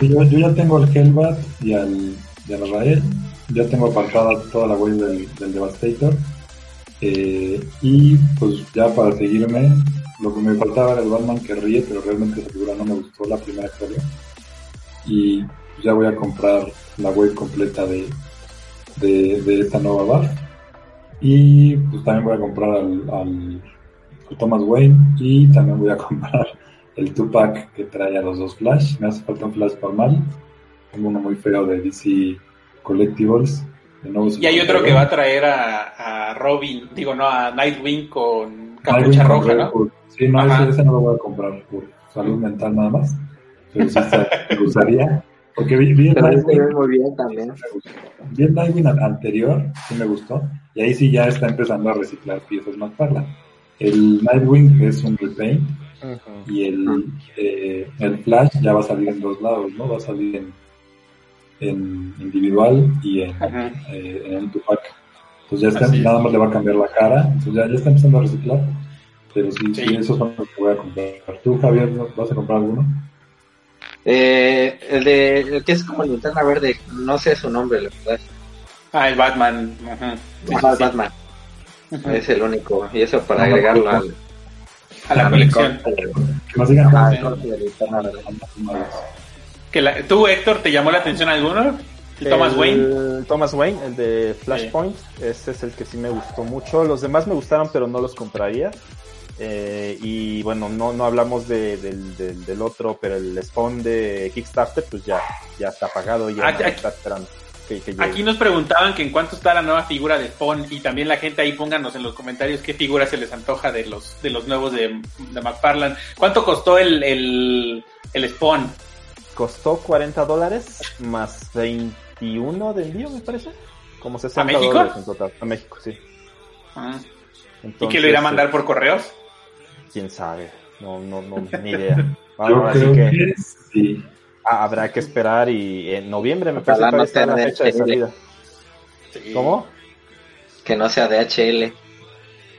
yo, ya tengo al Hellbat y al, y al Azrael. Ya tengo apartada toda la web del, del Devastator. Eh, y pues ya para seguirme, lo que me faltaba era el Batman que ríe, pero realmente esa figura no me gustó la primera que salió. Y ya voy a comprar la web completa de, de, de esta nueva bar. Y pues también voy a comprar al, al, Thomas Wayne y también voy a comprar el Tupac que trae a los dos Flash. Me hace falta un Flash normal. Tengo uno muy feo de DC Collectibles. De nuevo y hay otro que va a traer a, a, Robin, digo, no, a Nightwing con capucha roja, ¿no? Por, sí, no, ese, ese, no lo voy a comprar por salud mental nada más. Pero sí me gustaría. Porque vi, vi el Nightwing. muy bien también. Vi el Nightwing anterior, sí me gustó. Y ahí sí ya está empezando a reciclar piezas más parla. El Nightwing es un repaint. Uh -huh. Y el, eh, el Flash ya va a salir en dos lados, ¿no? Va a salir en, en individual y en, eh, en el Tupac. Entonces ya está, nada más le va a cambiar la cara. Entonces ya, ya está empezando a reciclar. Pero sí, sí. sí esos son los que voy a comprar. ¿Tú, Javier, vas a comprar alguno? Eh, el de el que es como linterna verde, no sé su nombre, la verdad. Ah, el Batman. Ajá. Sí, Ajá, sí, Batman. Ajá. Es el único. Y eso para agregarlo al, a la colección. Ah. Que la- ¿Tú, Héctor, te llamó la atención alguno? ¿El Thomas Wayne? El Thomas Wayne, el de Flashpoint, ese es el que sí me gustó mucho. Los demás me gustaron, pero no los compraría. Eh, y bueno, no, no hablamos de, del, del, del otro, pero el spawn de Kickstarter, pues ya, ya está pagado, ya ah, está esperando que, que llegue. Aquí nos preguntaban que en cuánto está la nueva figura de Spawn y también la gente ahí pónganos en los comentarios qué figura se les antoja de los de los nuevos de, de McFarlane. ¿Cuánto costó el, el, el Spawn? Costó 40 dólares más 21 de envío, me parece. Como 60 México? dólares en total. A México, sí. Ah, ¿Y que lo irá a mandar por correos? Quién sabe. No, no, no, ni idea. Yo Ahora sí creo que que sí. ah, habrá que esperar y en noviembre me parece que no está la sea fecha de DHL. salida. Sí. ¿Cómo? Que no sea DHL.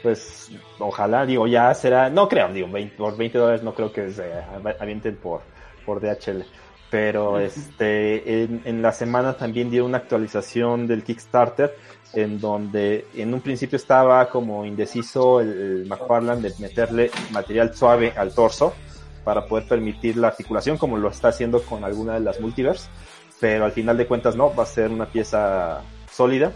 Pues ojalá, digo, ya será, no creo, digo, 20 por 20 dólares no creo que se avienten por, por DHL. Pero este, en, en la semana también dio una actualización del Kickstarter en donde en un principio estaba como indeciso el, el McFarlane de meterle material suave al torso para poder permitir la articulación como lo está haciendo con alguna de las multiverse, pero al final de cuentas no, va a ser una pieza sólida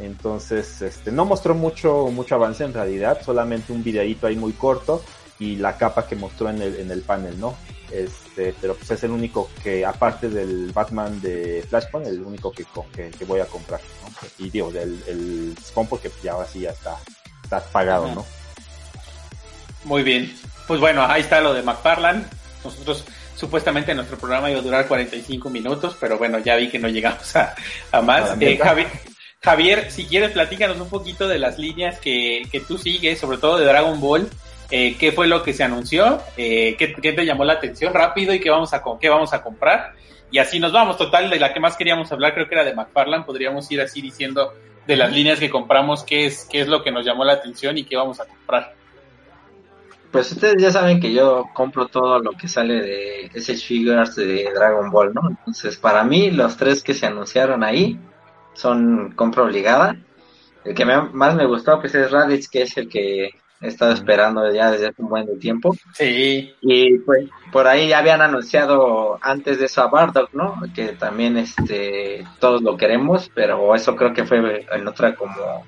entonces, este, no mostró mucho, mucho avance en realidad, solamente un videíto ahí muy corto y la capa que mostró en el, en el panel, ¿no? Este, pero pues es el único que, aparte del Batman de Flashpoint, el único que, que, que voy a comprar, ¿no? Y digo, del el Spawn porque ya ahora sí ya está, está pagado, Ajá. ¿no? Muy bien. Pues bueno, ahí está lo de McFarlane. Nosotros supuestamente nuestro programa iba a durar 45 minutos, pero bueno, ya vi que no llegamos a, más. Eh, meta. Javi- Javier, si quieres, platícanos un poquito de las líneas que, que tú sigues, sobre todo de Dragon Ball. Eh, ¿Qué fue lo que se anunció? Eh, ¿qué, qué te llamó la atención rápido y qué vamos a qué vamos a comprar? Y así nos vamos. Total, de la que más queríamos hablar creo que era de McFarlane. Podríamos ir así diciendo de las líneas que compramos qué es qué es lo que nos llamó la atención y qué vamos a comprar. Pues ustedes ya saben que yo compro todo lo que sale de SH Figures de Dragon Ball, ¿no? Entonces, para mí, los tres que se anunciaron ahí son compra obligada. El que me- más me gustó, pues es Raditz, que es el que he estado esperando ya desde hace un buen tiempo. Sí, Y pues por ahí ya habían anunciado antes de eso a Bardock, ¿no? Que también este todos lo queremos, pero eso creo que fue en otra como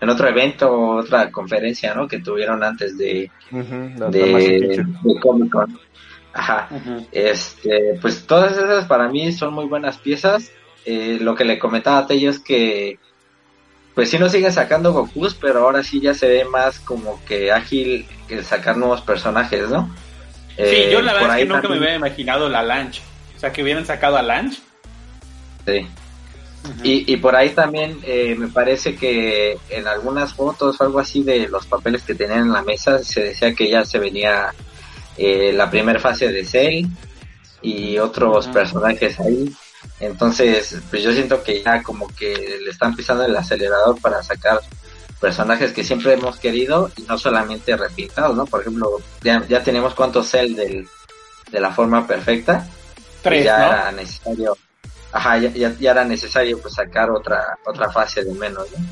en otro evento otra conferencia, ¿no? Que tuvieron antes de de, de Comic Con. Ajá. Este, pues todas esas para mí son muy buenas piezas. Eh, lo que le comentaba a Tello es que, pues sí nos siguen sacando Gokus, pero ahora sí ya se ve más como que ágil el sacar nuevos personajes, ¿no? Sí, Eh, yo la verdad es que nunca también- me había imaginado la Lanch. O sea, que hubieran sacado a Lanch. sí. Y, y por ahí también eh, me parece que en algunas fotos o algo así de los papeles que tenían en la mesa se decía que ya se venía eh, la primera fase de Cell y otros personajes ahí. Entonces, pues yo siento que ya como que le están pisando el acelerador para sacar personajes que siempre hemos querido y no solamente repintados, ¿no? Por ejemplo, ya, ya tenemos cuántos Cell del, de la forma perfecta Tres, ya ¿no? era necesario ajá ya, ya, ya era necesario pues sacar otra otra fase de menos ¿no?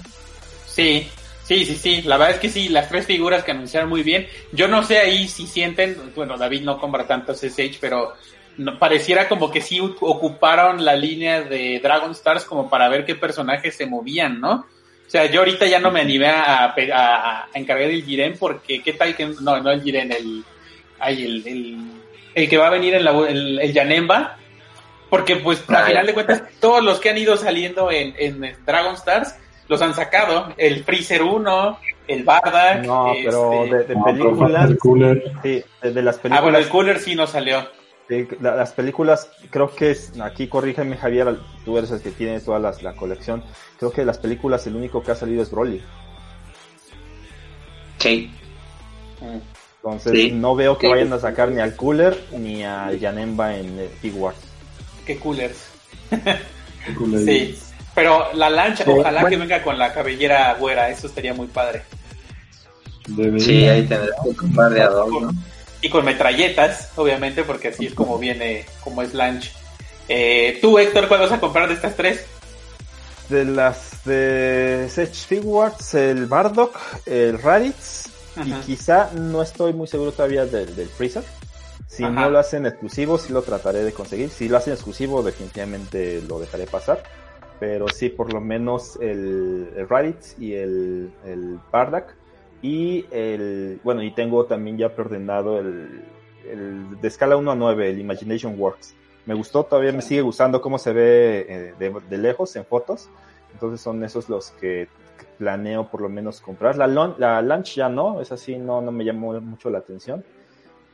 Sí, Sí, sí, sí, la verdad es que sí, las tres figuras que anunciaron muy bien. Yo no sé ahí si sienten, bueno, David no compra tantos SH, pero no, pareciera como que sí ocuparon la línea de Dragon Stars como para ver qué personajes se movían, ¿no? O sea, yo ahorita ya no me animé a, a, encargar el Jiren porque qué tal que, no, no el Jiren, el, ay, el, el, el que va a venir en la, el, el Yanemba, porque pues al final de cuentas todos los que han ido saliendo en, en Dragon Stars los han sacado. El Freezer 1, el Bardak. No, pero este, de, de películas. sí, de, las películas. Ah, bueno, el Cooler sí no salió. Las películas, creo que es, aquí corrígeme Javier, tú eres el que tiene toda la colección. Creo que de las películas el único que ha salido es Broly. Sí. Entonces no veo que vayan a sacar ni al Cooler ni a Yanemba en Figuarts. ¿Qué coolers? sí. Pero la lancha, ojalá que venga con la cabellera güera, eso estaría muy padre. Sí, ahí tendrás que comprar de ¿no? Y con metralletas, obviamente, porque así es como viene, como es Lanch. Eh, Tú, Héctor, ¿cuál vas a comprar de estas tres? De las de Sech Figuarts, el Bardock, el Raditz, y quizá no estoy muy seguro todavía del, del Freezer. Si no lo hacen exclusivo, sí lo trataré de conseguir. Si lo hacen exclusivo, definitivamente lo dejaré pasar pero sí por lo menos el, el Raditz y el, el Bardak y el bueno y tengo también ya preordenado el, el de escala 1 a 9 el Imagination Works. Me gustó todavía me sigue gustando cómo se ve eh, de, de, lejos en fotos. Entonces son esos los que planeo por lo menos comprar. La, la Launch ya no es así no no me llamó mucho la atención.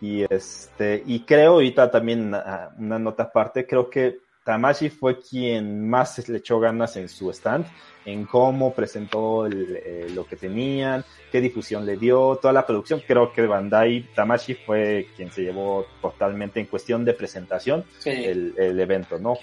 Y este y creo ahorita también una, una nota aparte creo que Tamashi fue quien más le echó ganas en su stand, en cómo presentó eh, lo que tenían, qué difusión le dio, toda la producción. Creo que Bandai Tamashi fue quien se llevó totalmente en cuestión de presentación el, evento, ¿no?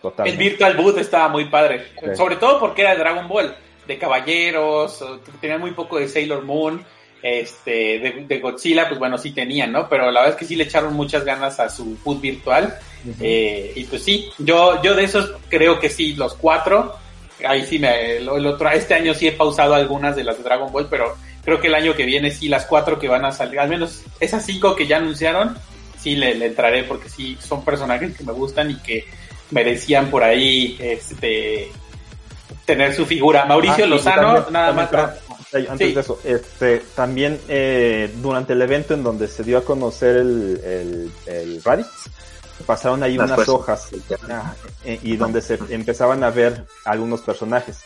Totalmente. El Virtual Boot estaba muy padre, sobre todo porque era Dragon Ball, de caballeros, tenía muy poco de Sailor Moon este, de, Godzilla, pues bueno, sí tenían, ¿no? Pero la verdad es que sí le echaron muchas ganas a su food virtual. Eh, y pues sí, yo, yo de esos creo que sí, los cuatro. Ahí sí me, el, otro, este año sí he pausado algunas de las de Dragon Ball, pero creo que el año que viene sí, las cuatro que van a salir, al menos esas cinco que ya anunciaron, sí le, le entraré porque sí son personajes que me gustan y que merecían por ahí, este, tener su figura. Mauricio ah, Lozano, nada más antes de eso, este, también eh, durante el evento en donde se dio a conocer el, el, el Raditz, pasaron ahí unas hojas eh, y donde se empezaban a ver algunos personajes.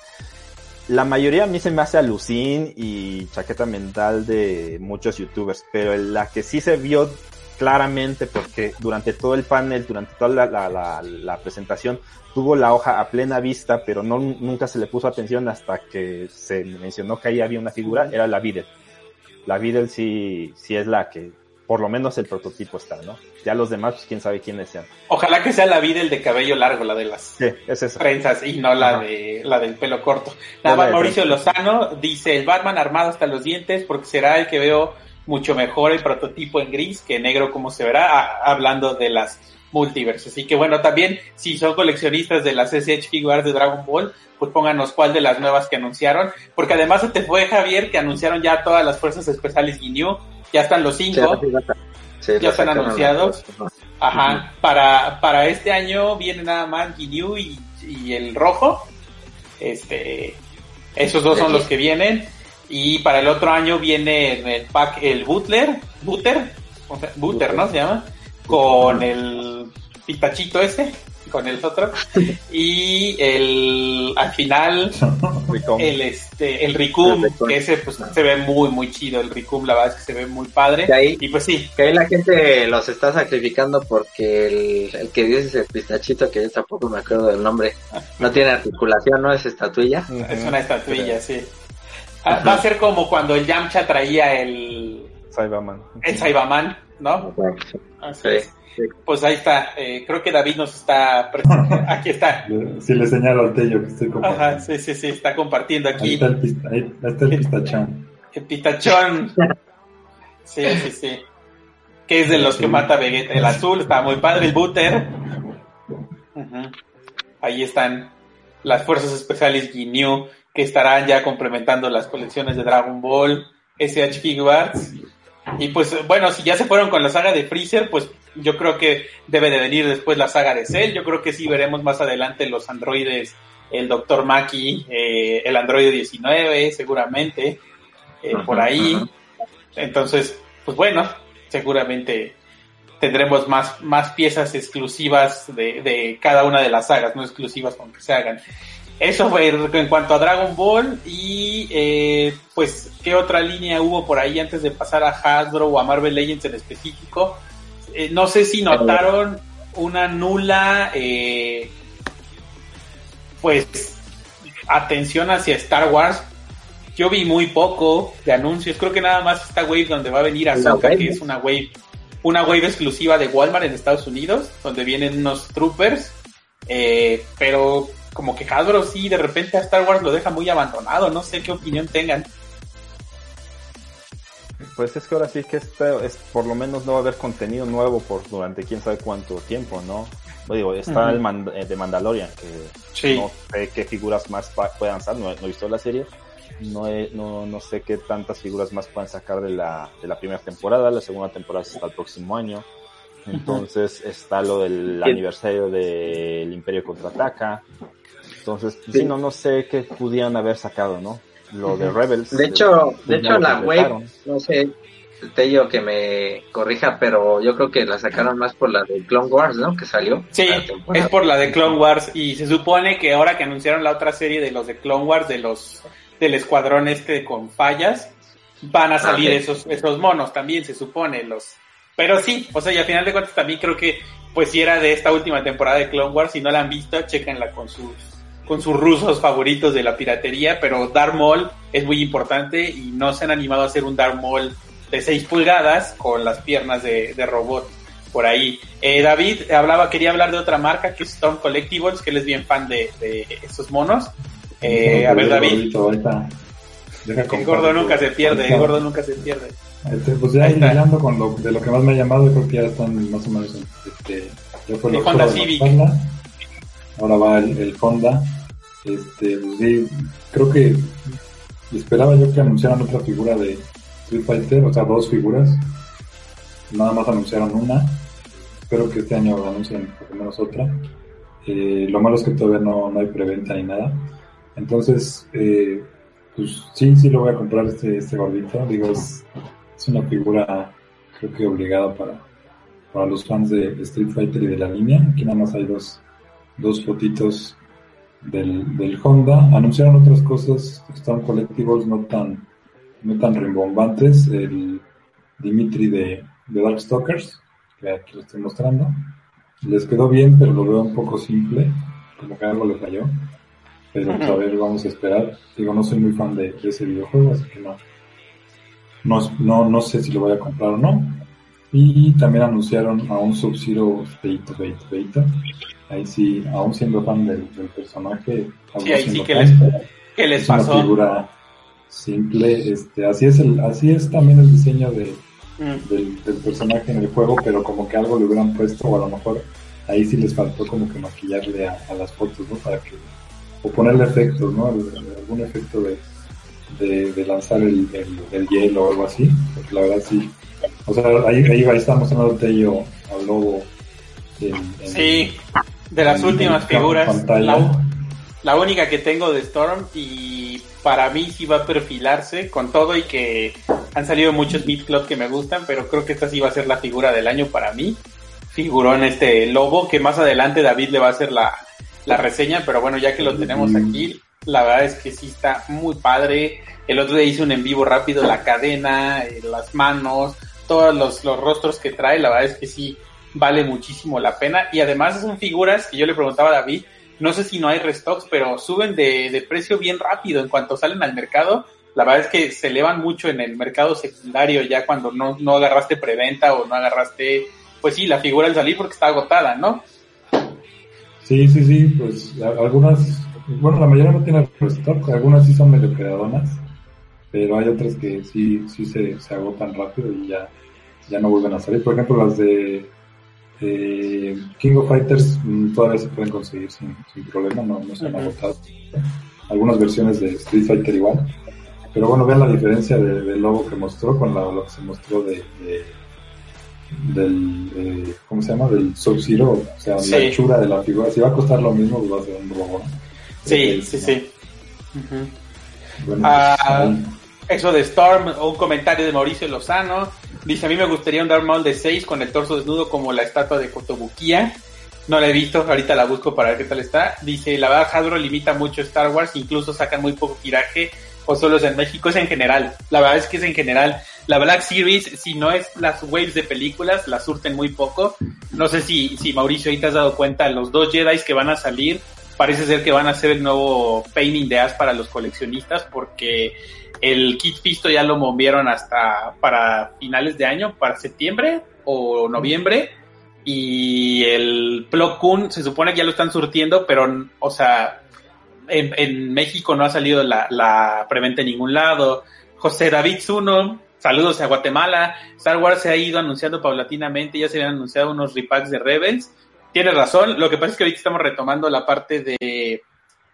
La mayoría a mí se me hace alucin y chaqueta mental de muchos youtubers, pero la que sí se vio claramente porque durante todo el panel, durante toda la, la, la, presentación, tuvo la hoja a plena vista, pero no, nunca se le puso atención hasta que se mencionó que ahí había una figura, era la Videl. La Videl sí, sí es la que, por lo menos el prototipo está, ¿no? Ya los demás, pues quién sabe quiénes sean. Ojalá que sea la Videl de cabello largo, la de las sí, es esa. prensas, y no la de la del pelo corto. Nada más Mauricio Lozano dice, el Batman armado hasta los dientes porque será el que veo mucho mejor el prototipo en gris que negro como se verá, hablando de las multiversos. Así que bueno, también si son coleccionistas de las SH Figures de Dragon Ball, pues pónganos cuál de las nuevas que anunciaron, porque además se te fue Javier que anunciaron ya todas las fuerzas especiales Ginyu, ya están los cinco, ya están anunciados. Ajá, para, para este año viene nada más Ginyu y, y el rojo, este, esos dos son los que vienen. Y para el otro año viene en el pack el Butler, Butter, Butter, ¿no? Se llama, con el pitachito ese, con el otro, y el, al final, el este, el Ricum, que ese pues se ve muy, muy chido, el Ricum, la verdad es que se ve muy padre, y pues sí. Que ahí la gente los está sacrificando porque el, el que dice el pitachito, que yo tampoco me acuerdo del nombre, no tiene articulación, no es estatuilla. Es una estatuilla, sí. Ah, va a ser como cuando el Yamcha traía el... Saibaman. El Saibaman, ¿no? Así Pues ahí está. Eh, creo que David nos está... Aquí está. Sí, le señalo al Tello que estoy compartiendo. Ajá, sí, sí, sí, está compartiendo aquí. Ahí está el, pista, ahí, está el pistachón. El pistachón. Sí, sí, sí. Que es de los que mata Vegeta. El azul está muy padre. El Butter. Ahí están las fuerzas especiales Ginyu que estarán ya complementando las colecciones de Dragon Ball, SH Figuarts. Y pues bueno, si ya se fueron con la saga de Freezer, pues yo creo que debe de venir después la saga de Cell. Yo creo que sí veremos más adelante los androides, el Dr. Maki, eh, el androide 19, seguramente, eh, por ahí. Entonces, pues bueno, seguramente tendremos más, más piezas exclusivas de, de cada una de las sagas, no exclusivas aunque se hagan. Eso fue en cuanto a Dragon Ball y eh, pues qué otra línea hubo por ahí antes de pasar a Hasbro o a Marvel Legends en específico. Eh, no sé si notaron una nula eh, pues atención hacia Star Wars. Yo vi muy poco de anuncios. Creo que nada más esta wave donde va a venir Ahsoka, que es una wave, una wave exclusiva de Walmart en Estados Unidos, donde vienen unos troopers. pero como que Hasbro sí de repente a Star Wars lo deja muy abandonado, no sé qué opinión tengan. Pues es que ahora sí que este es por lo menos no va a haber contenido nuevo por durante quién sabe cuánto tiempo, ¿no? Digo, está el eh, de Mandalorian, que no sé qué figuras más puedan sacar, no, he visto la serie, no, no, no sé qué tantas figuras más puedan sacar de la, de la primera temporada, la segunda temporada está el próximo año, entonces está lo del aniversario del Imperio Contraataca, entonces, sí. no, no sé qué pudieran haber sacado, ¿no? Lo de Rebels. De hecho, de hecho la web, no sé, te digo que me corrija, pero yo creo que la sacaron más por la de Clone Wars, ¿no? Que salió. Sí, es por la de Clone Wars y se supone que ahora que anunciaron la otra serie de los de Clone Wars, de los del escuadrón este con fallas, van a salir esos esos monos también, se supone los. Pero sí, o sea, y al final de cuentas también creo que pues si era de esta última temporada de Clone Wars, si no la han visto, chequenla con sus con sus rusos favoritos de la piratería, pero Darth Maul es muy importante y no se han animado a hacer un Darth Maul de 6 pulgadas con las piernas de, robot por ahí. Eh, David hablaba, quería hablar de otra marca que es Stone Collectibles, que él es bien fan de, de estos monos. Eh, a ver, David. El gordo nunca se pierde, el gordo nunca se pierde. Este, pues ya hablando con lo, de lo que más me ha llamado, creo que ya están más o menos este, yo fue el Honda Civic. Ahora va el, el Honda este, pues creo que esperaba yo que anunciaran otra figura de Street Fighter, o sea, dos figuras. Nada más anunciaron una. Espero que este año anuncien por lo menos otra. Eh, lo malo es que todavía no, no hay preventa ni nada. Entonces, eh, pues sí, sí lo voy a comprar este, este gordito. Digo, es, es una figura creo que obligada para, para los fans de Street Fighter y de la línea. Aquí nada más hay dos, dos fotitos del, del Honda. Anunciaron otras cosas, están colectivos no tan, no tan rimbombantes. El Dimitri de, de Darkstalkers, que aquí lo estoy mostrando. Les quedó bien, pero lo veo un poco simple, como que algo le falló. Pero a ver, vamos a esperar. Digo, no soy muy fan de, ese videojuego, así que no, no, no, no sé si lo voy a comprar o no. Y también anunciaron a un Sub-Zero Feito, Feito, Feito, ahí sí, aún siendo fan del, personaje, sí, ahí sí que les, que les es pasó. una figura simple, este, así es el, así es también el diseño de, mm. del, del, personaje en el juego, pero como que algo le hubieran puesto, o a lo mejor ahí sí les faltó como que maquillarle a, a las fotos, ¿no? Para que, o ponerle efectos, ¿no? Algún efecto de, de, de lanzar el, el, el, hielo o algo así, porque la verdad sí, o sea, ahí, ahí, ahí está mostrando Tello al lobo. En, en, sí, de las últimas figuras, la, la, única que tengo de Storm y para mí sí va a perfilarse con todo y que han salido muchos Beat Club que me gustan, pero creo que esta sí va a ser la figura del año para mí. Figuró en este lobo que más adelante David le va a hacer la, la reseña, pero bueno, ya que lo tenemos aquí, la verdad es que sí está muy padre. El otro día hice un en vivo rápido, la cadena, eh, las manos, todos los, los rostros que trae, la verdad es que sí vale muchísimo la pena. Y además son figuras que yo le preguntaba a David, no sé si no hay restocks, pero suben de, de precio bien rápido en cuanto salen al mercado. La verdad es que se elevan mucho en el mercado secundario ya cuando no, no agarraste preventa o no agarraste, pues sí, la figura al salir porque está agotada, ¿no? Sí, sí, sí, pues algunas, bueno, la mayoría no tiene restock, algunas sí son medio creadonas, pero hay otras que sí, sí se, se agotan rápido y ya, ya no vuelven a salir. Por ejemplo, las de eh, King of Fighters mm, todavía se pueden conseguir sin, sin problema, no, no se han agotado. algunas versiones de Street Fighter igual. Pero bueno, vean la diferencia del logo que mostró con lo que se mostró de, del, eh, ¿cómo se llama? Del Sub-Zero, o sea, la hechura de la figura. Si va a costar lo mismo, pues va a ser un robot. Sí, sí, sí. Ah, eso de Storm, un comentario de Mauricio Lozano. Dice, a mí me gustaría un Dark Maul de 6 con el torso desnudo como la estatua de Kotobukiya. No la he visto, ahorita la busco para ver qué tal está. Dice, la verdad Hadro limita mucho Star Wars, incluso sacan muy poco tiraje o solo es en México, es en general. La verdad es que es en general. La Black Series, si no es las waves de películas, la surten muy poco. No sé si, si Mauricio ahí te has dado cuenta, los dos Jedi que van a salir, parece ser que van a ser el nuevo painting de as para los coleccionistas porque el kit pisto ya lo movieron hasta para finales de año, para septiembre o noviembre. Y el Plo Koon se supone que ya lo están surtiendo, pero, o sea, en, en México no ha salido la, la, preventa en ningún lado. José David Zuno, saludos a Guatemala. Star Wars se ha ido anunciando paulatinamente, ya se habían anunciado unos repacks de Rebels. Tiene razón, lo que pasa es que ahorita estamos retomando la parte de,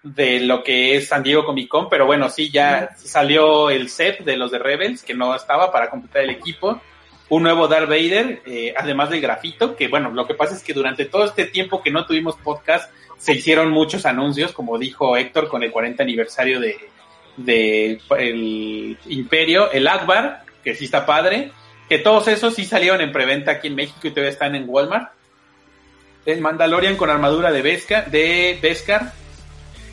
de lo que es San Diego Comic Con, pero bueno, sí, ya salió el set de los de Rebels, que no estaba para completar el equipo. Un nuevo Darth Vader, eh, además del grafito, que bueno, lo que pasa es que durante todo este tiempo que no tuvimos podcast, se hicieron muchos anuncios, como dijo Héctor, con el 40 aniversario de, de el Imperio, el Akbar, que sí está padre, que todos esos sí salieron en preventa aquí en México y todavía están en Walmart. El Mandalorian con armadura de Beskar, de Beskar,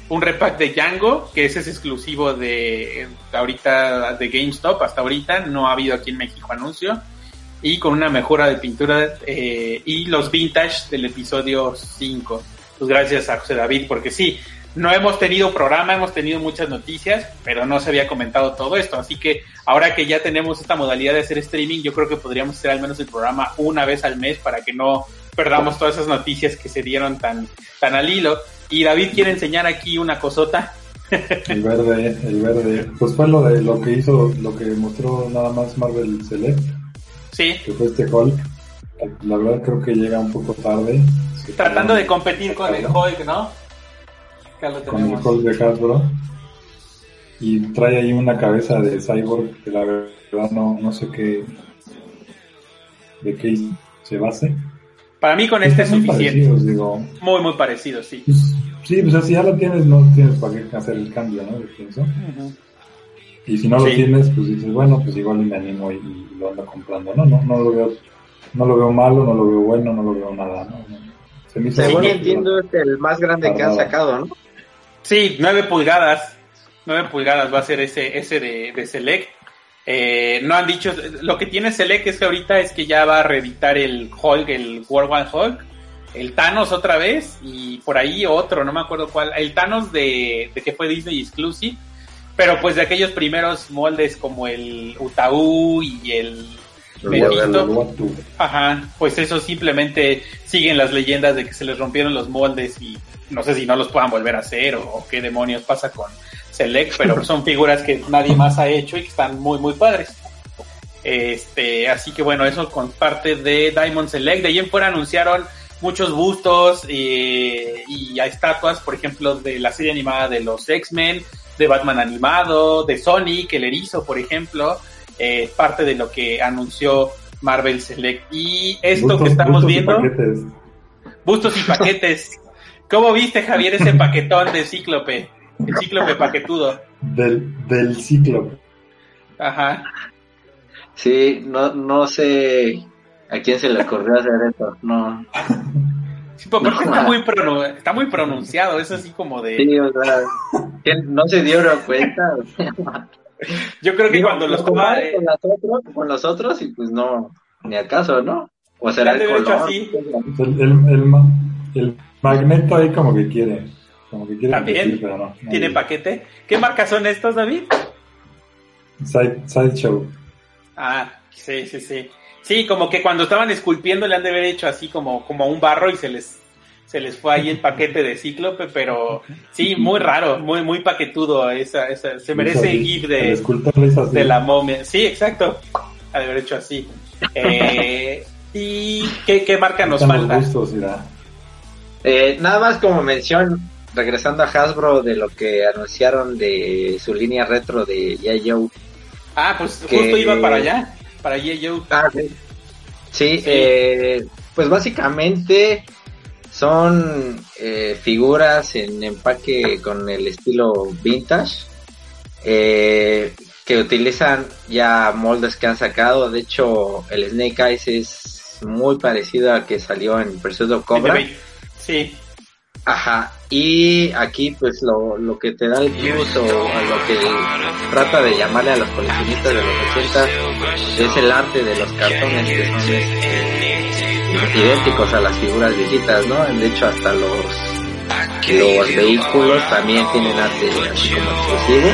un repack de Django, que ese es exclusivo de ahorita de GameStop, hasta ahorita. No ha habido aquí en México anuncio, y con una mejora de pintura eh, y los vintage del episodio 5 pues gracias a José David, porque sí, no hemos tenido programa, hemos tenido muchas noticias, pero no se había comentado todo esto. Así que ahora que ya tenemos esta modalidad de hacer streaming, yo creo que podríamos hacer al menos el programa una vez al mes para que no perdamos todas esas noticias que se dieron tan, tan al hilo. Y David quiere enseñar aquí una cosota. El verde, el verde. Pues fue lo de lo que hizo, lo que mostró nada más Marvel Select. Sí. Que fue este Hulk. La verdad creo que llega un poco tarde. Tratando de competir con el Hulk, ¿no? Con el Hulk de Hasbro. Y trae ahí una cabeza de Cyborg que la verdad no, no sé qué. de qué se base. Para mí con este es suficiente. Muy, muy parecido, sí. Pues, sí, pues si ya lo tienes, no tienes para qué hacer el cambio, ¿no? pienso. Y si no lo tienes, pues dices, bueno, pues igual me animo y, lo ando comprando. No, no, no lo veo, no lo veo malo, no lo veo bueno, no lo veo nada, ¿no? Según entiendo, es el más grande que han sacado, ¿no? Sí, 9 pulgadas. 9 pulgadas va a ser ese, ese de, de Select. Eh, no han dicho, lo que tiene Select es que ahorita es que ya va a reeditar el Hulk, el World One Hulk, el Thanos otra vez y por ahí otro, no me acuerdo cuál, el Thanos de, de que fue Disney Exclusive, pero pues de aquellos primeros moldes como el Utaú y el Ajá, pues eso simplemente siguen las leyendas de que se les rompieron los moldes y no sé si no los puedan volver a hacer o, qué demonios pasa con Select, pero son figuras que nadie más ha hecho y que están muy muy padres. Este, así que bueno, eso con parte de Diamond Select. De ahí en fuera anunciaron muchos bustos eh, y estatuas, por ejemplo, de la serie animada de los X-Men, de Batman animado, de Sonic, el erizo, por ejemplo eh, parte de lo que anunció Marvel Select. Y esto que estamos viendo, bustos y paquetes. ¿Cómo viste, Javier, ese paquetón de Cíclope? El Cíclope paquetudo. Del, del Cíclope. Ajá. Sí, no, no sé a quién se le ocurrió hacer eso. No. porque está, muy está muy pronunciado, es así como de... Sí, o sea, no se dieron cuenta. Yo creo que cuando los toma, con, los otros, con los otros y pues no, ni acaso, ¿no? O será el color. Así. El, el, el, magneto ahí como que quiere. Como que quiere También tiene paquete. ¿Qué marcas son estos, David? Side, Sideshow. Ah, sí, sí, sí. Sí, como que cuando estaban esculpiendo le han de haber hecho así como, como un barro y se les se les fue ahí el paquete de Cíclope, pero sí, muy raro, muy muy paquetudo, esa, esa se merece el GIF de, de la momia. Sí, exacto, ha de haber hecho así. Eh, ¿Y qué, qué marca nos falta? eh, nada más como mención, regresando a Hasbro de lo que anunciaron de su línea retro de G.I. Ah, pues justo iba para allá, para G.I. Ah, sí, sí, Eh, pues básicamente son eh, figuras en empaque con el estilo vintage. Eh, que utilizan ya moldes que han sacado. De hecho, el Snake Eyes es muy parecido al que salió en Pursuit of Cobra. Sí. Ajá. Y aquí, pues, lo, lo que te da el plus o lo que trata de llamarle a los coleccionistas de los 80 es el arte de los cartones que son este, idénticos a las figuras viejitas, ¿no? De hecho, hasta los los vehículos también tienen arte así como exclusivo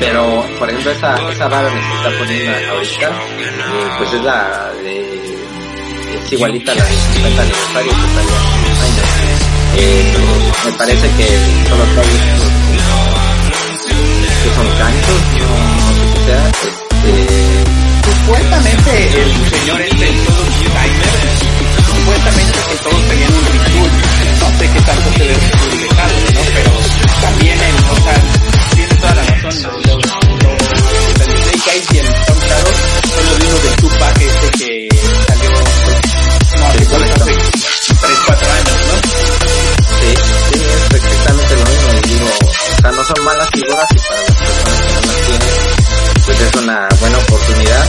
pero por ejemplo esa esa barra que se está poniendo ahorita eh, pues es la de es igualita a la de 50 aniversario que eh, me parece que solo trae que son canchos no, sé sea este supuestamente el señor este supuestamente que todos tenían un ritual no sé qué tanto se debe publicar ¿no? pero también en, o sea, tiene toda la razón los, los, los y el Tom son los mismos del Tupac este que salió no hace hace son malas figuras y para las personas que no las tienen pues es una buena oportunidad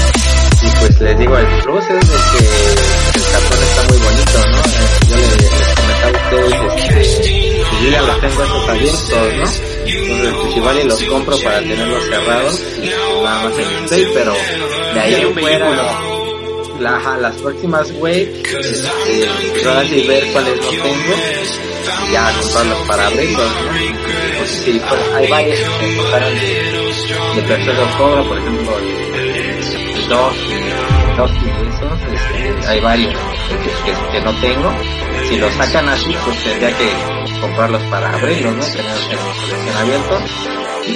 y pues les digo el plus es de que el cartón está muy bonito, ¿no? Eh, yo les, les comentaba a ustedes este, pues yo ya los tengo estos abiertos, ¿no? Entonces pues igual y los compro para tenerlos cerrados y pues, nada más en display, pero de ahí en fuera la, las próximas waves, este, pues ahora sí ver cuáles no tengo, ya comprarlos para abrirlos, ¿no? Pues sí, pues hay varios que me tocaron de, de Persona Cobra, por ejemplo, el 2, dos este, hay varios que, que, que, no tengo. Si los sacan así, pues tendría que comprarlos para abrirlos, ¿no? Tener el abierto.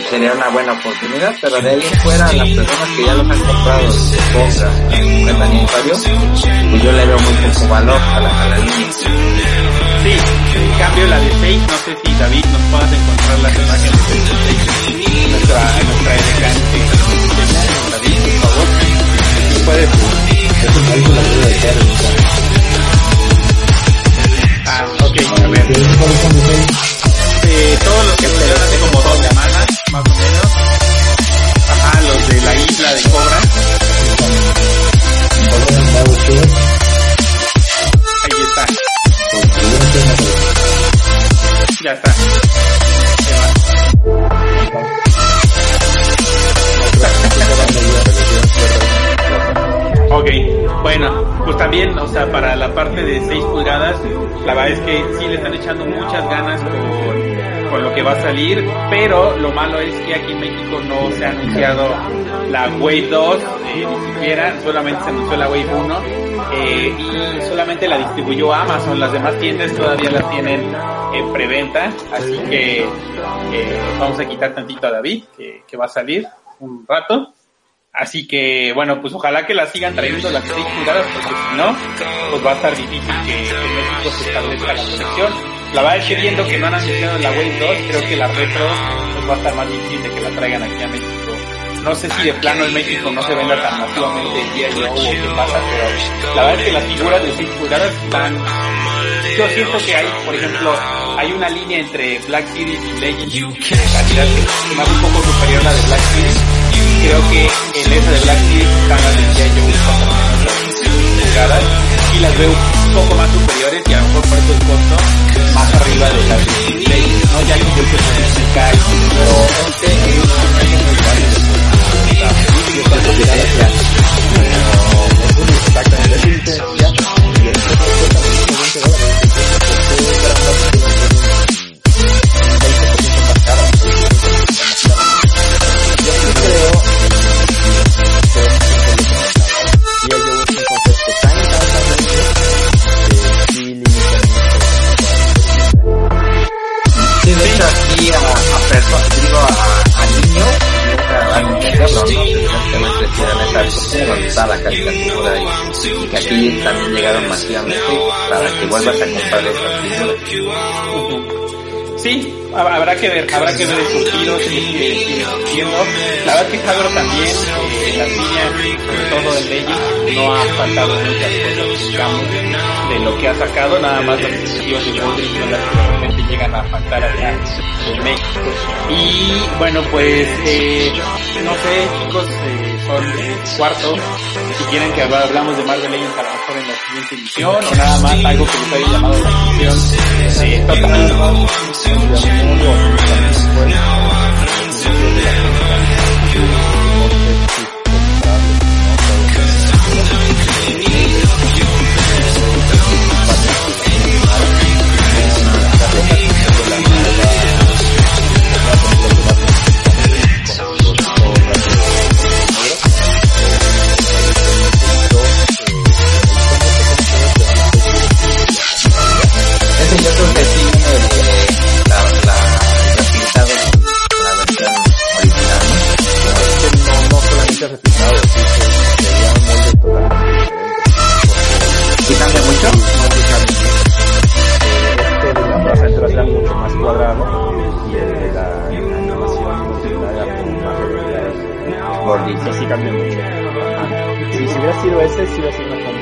Sería una buena oportunidad, pero de ahí fuera, las personas que ya los han comprado de compra en aniversario, pues yo le veo muy poco valor a la, a la línea. En cambio la de 6, no sé si David nos puedas encontrar las imágenes de 6 en nuestra, nuestra LK David, por favor. Si puedes. Es un algo la vida de Karen. Ah, ok, a ver. Eh, todos los que salieron hace como dos semanas, más o menos. Ajá, los de la isla de Cobra. Ok, bueno, pues también, o sea, para la parte de 6 pulgadas, la verdad es que sí le están echando muchas ganas con, con lo que va a salir, pero lo malo es que aquí en México no se ha anunciado la Wave 2, eh, ni siquiera, solamente se anunció la Wave 1, eh, y solamente la distribuyó Amazon, las demás tiendas todavía la tienen en preventa, así que eh, vamos a quitar tantito a David, que, que va a salir un rato. Así que, bueno, pues ojalá que la sigan trayendo las 6 pulgadas, porque si no, pues va a estar difícil que, en México se establezca la colección. La verdad es que viendo que no han anunciado la Wave 2, creo que la retro pues va a estar más difícil de que la traigan aquí a México. No sé si de plano en México no se venda tan masivamente el día de hoy o qué pasa, pero la verdad es que las figuras de 6 pulgadas están... Yo siento que hay, por ejemplo, hay una línea entre Black Series y Legends que es más un poco superior a la de Black Series creo que el S de Black Series están las decía yo pulgadas y las veo un poco más superiores y a lo mejor por eso el más arriba de de Legends, ¿no? Ya que yo pero este es Sí, la caricatura y, y que aquí también llegaron masivamente para que vuelvas a comprar esas figuras. Sí, habrá que ver, habrá que ver el surtido, si sigue surgiendo. La verdad que Hagro también, eh, las líneas, sobre todo en Legends, no ha faltado muchas cosas, digamos, de lo que ha sacado, nada más las exclusivas de Goldrick son las que realmente llegan a faltar allá en México. Y bueno, pues, eh, no sé, chicos, eh, son cuarto, si quieren que hablamos de Marvel Legends a lo mejor en la siguiente edición, o nada más algo que les haya llamado la atención. Eh, total,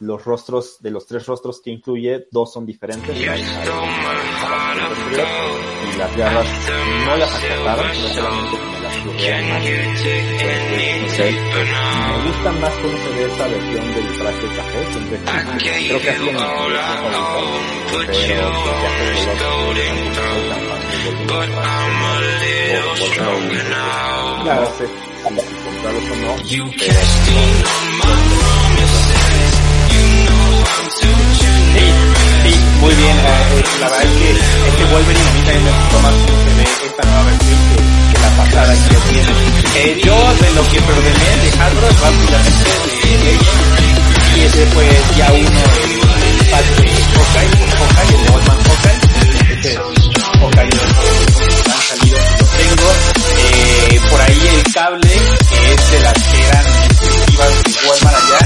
los rostros, de los tres rostros que incluye, dos son diferentes. y las garras no las acortaron, sino solamente como las más. me gusta más cómo se ve esta versión del traje café, siempre creo que así en mi pero de Claro, sé si comprarlos o no, Sí, muy bien. Eh, la verdad es que este Wolverine a mí también me gustó más ve esta nueva versión que, la pasada que ya tiene. Eh, yo de lo que preordené de Hasbro rápidamente de y ese fue ya uno el pack de Hawkeye, Hawkeye, el de Oldman Hawkeye, este Hawkeye de los han salido, lo tengo. Eh, por ahí el cable que es de las que eran exclusivas de Walmart allá,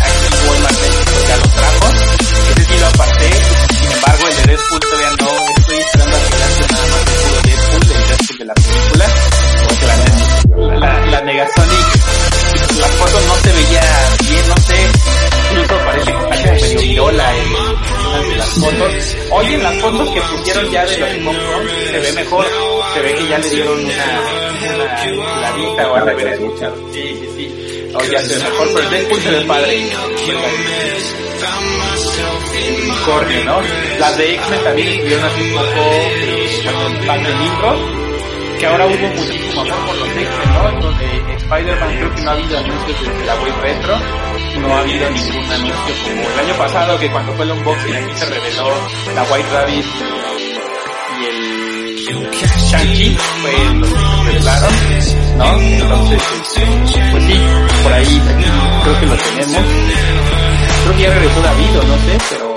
las fotos. Hoy las fotos que pusieron ya de los Pokémon se ve mejor, se ve que ya le dieron una, una lavita o a reverencia. Sí, sí, sí. O ya se mejor, pero Deadpool se ve padre. Corre, ¿no? Las de X-Men también estuvieron hace un poco eh, el pan de libros, que ahora hubo muchísimo amor por los X-Men, ¿no? Donde Spider-Man creo que no ha habido anuncios desde la web retro, no ha habido ningún anuncio como el año pasado que cuando fue el unboxing aquí se reveló la White Rabbit y el Shang-Chi fue lo que revelaron, ¿no? Entonces, este, pues sí, por ahí creo que lo tenemos. Creo que ya regresó David o no sé, pero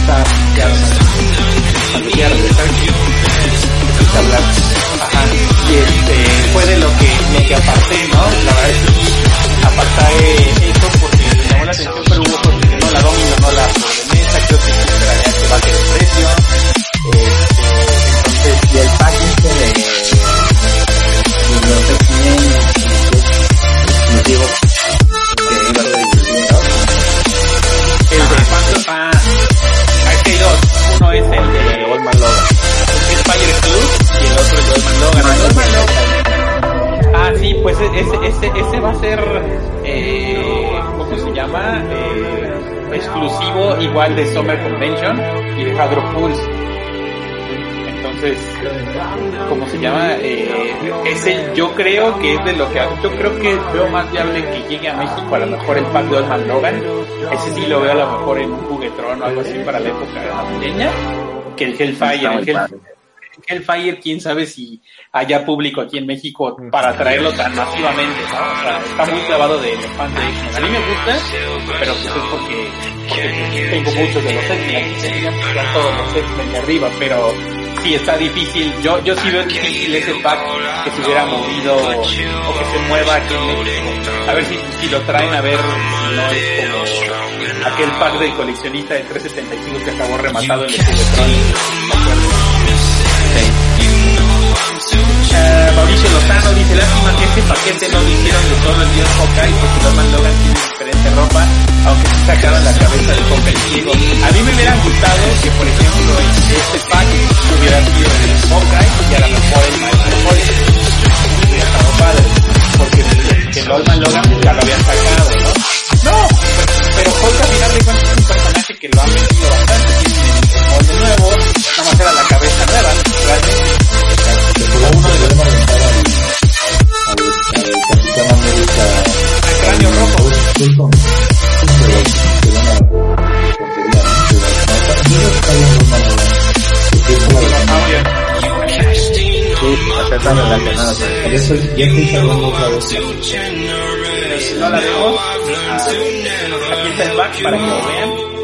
está ya cuando. Y este fue de lo que, lo que aparté, ¿no? La verdad es que sí, la atención, pero hubo cosas que no la domino, no la sobremesa, creo que sí esperaría que baje el precio. Este, entonces, y el pack este de, los X-Men exclusivos que iba a ser el de Phantom, ah, es que hay dos, uno es el de Goldman Logan. es Fire Club y el otro es Goldman Logan. Goldman Logan. Ah, sí, pues ese, ese, ese va a ser, eh, ¿cómo se llama? Eh, exclusivo igual de Summer Convention y de Hadro Pulse. Entonces, ¿cómo se llama? Eh, ese yo creo que es de lo que yo creo que veo más viable que llegue a México a lo mejor el pack de Logan. Ese sí lo veo a lo mejor en un juguetrón o algo así para la época navideña que el Hellfire. El, Hell, Hellfire, quién sabe si haya público aquí en México para traerlo tan masivamente, ¿no? O sea, está muy clavado de los fans de X-Men. A mí me gusta, pero pues es porque, porque tengo muchos de los X-Men, aquí todos los X-Men de arriba, pero sí está difícil. Yo, yo sí veo difícil ese pack que se hubiera movido o que se mueva aquí en México. A ver si, si lo traen a ver si no es como aquel pack del coleccionista de 375 que acabó rematado en el Juguetron. Uh, Mauricio Lozano dice, lástima que este paquete no lo hicieron de todo el dios Hawkeye porque Norman Logan tiene diferente ropa, aunque sí sacaron la cabeza de Hawkeye ciego. A mí me hubiera gustado que, por ejemplo, este pack hubiera sido el Hawkeye y a lo mejor el Hawkeye. Hubiera estado padre, porque que Norman Logan ya lo habían sacado, ¿no? No, pero Hulk a final de es un personaje que lo han metido bastante, tiene molde nuevo, nada más era la cabeza uno le. Por eso ya estoy hablando otra vez. no la vemos. Aquí está el back para que lo vean.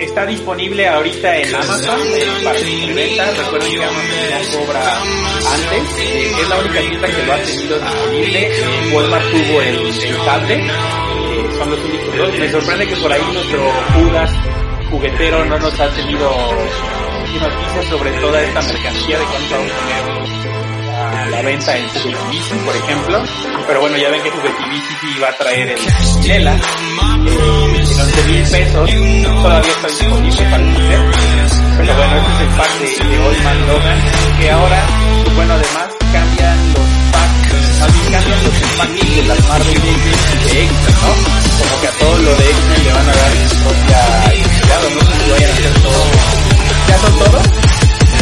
Está disponible ahorita en Amazon eh, para preventa. Recuerden que Amazon no cobra antes. Eh, es la única tienda que lo ha tenido disponible. Eh, Walmart tuvo el, el. Eh, son los únicos dos. Me sorprende que por ahí nuestro Judas juguetero no nos ha tenido noticias sobre toda esta mercancía de cuánto vamos a poner la venta en Juguetivici, por ejemplo. Pero bueno, ya ven que Juguetivici va a traer el Lela eh, en 11 mil pesos. Todavía está disponible para usted. Pero bueno, este es el pack de, de Old Man Logan. Que ahora, bueno, además cambian los packs, más cambian los empaques de las Marvel de X-Men, ¿no? Como que a todo lo de X-Men le van a dar su propia identidad, no sé si vayan a hacer todo. ¿Ya son todos?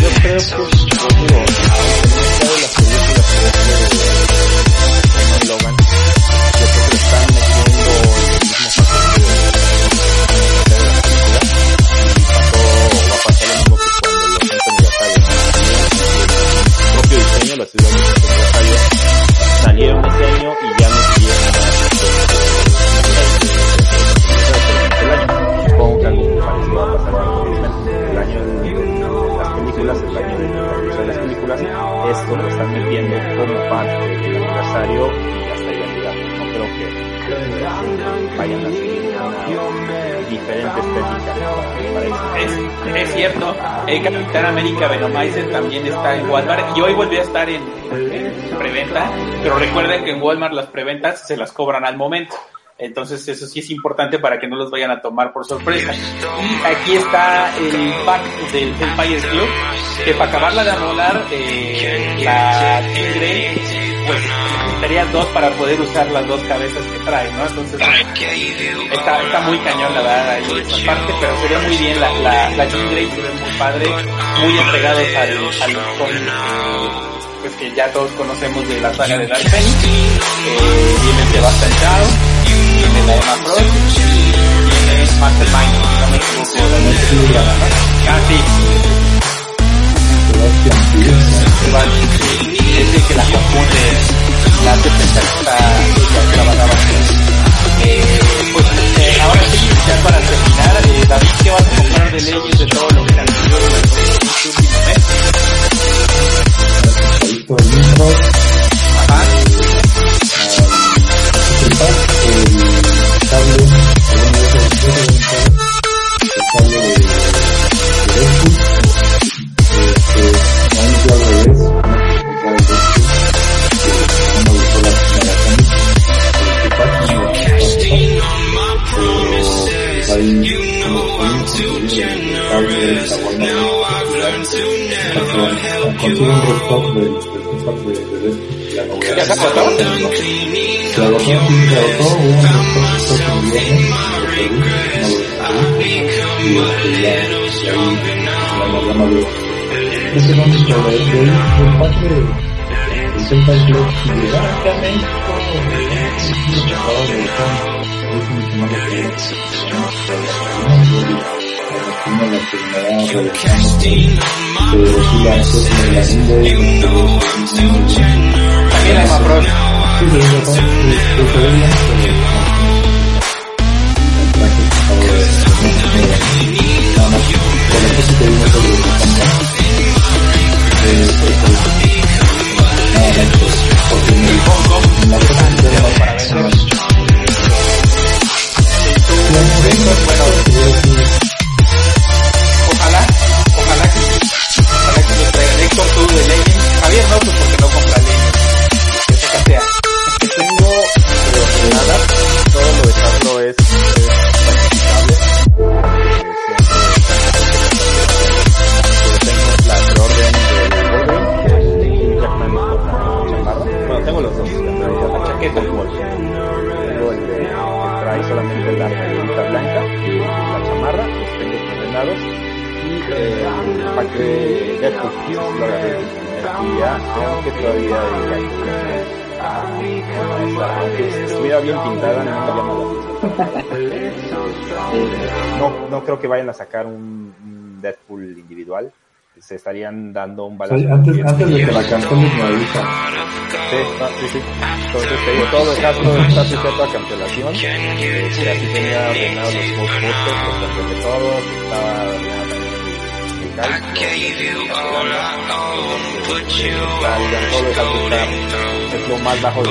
Yo creo que, Es, es cierto, el Capitán América Venomizer también está en Walmart y hoy volvió a estar en, en preventa, pero recuerden que en Walmart las preventas se las cobran al momento. Entonces eso sí es importante para que no los vayan a tomar por sorpresa. Y aquí está el pack del Hellfire Club, que para acabarla de amolar, eh, la Tigre, pues necesitaría dos para poder usar las dos cabezas que trae, ¿no? Entonces está, está muy cañón la verdad ahí esa parte, pero se ve muy bien la, la, la Jean Grey, se ve muy padre, muy entregados al, al cómic, eh, pues que ya todos conocemos de la saga de Dark Phoenix, eh, viene Sebastian Shaw, viene la Emma Frost, viene Mastermind, no me equivoco, la noche que se llama, ¿no? Ah, sí, Sebastian es el que la confunde, la que está Eh, pues eh, ahora sí, ya para terminar, eh, David, ¿qué vas a comprar de leyes de todo lo que han sido durante Creo que vamos a ver, de ahí, del pack de, del Sentai Club, si llegara aquí a México, lo acabo de dejar, es mucho más lo que es, no, yo digo, tiene la enfermedad regresando de gigantes en la India También hay Macron. Sí, de verdad, pues se ve bien, pero el traje por favor de nada más por lo No, no creo que vayan a sacar un, un Deadpool individual. Se estarían dando un balance. antes, antes de que la canceles me avisa. Sí, no, sí, sí. Entonces te digo, todo el caso está sujeto a cancelación. Eh, así tenía ordenados los Ghostbusters, los cancelé todos, estaba ordenado también el, es lo más bajo de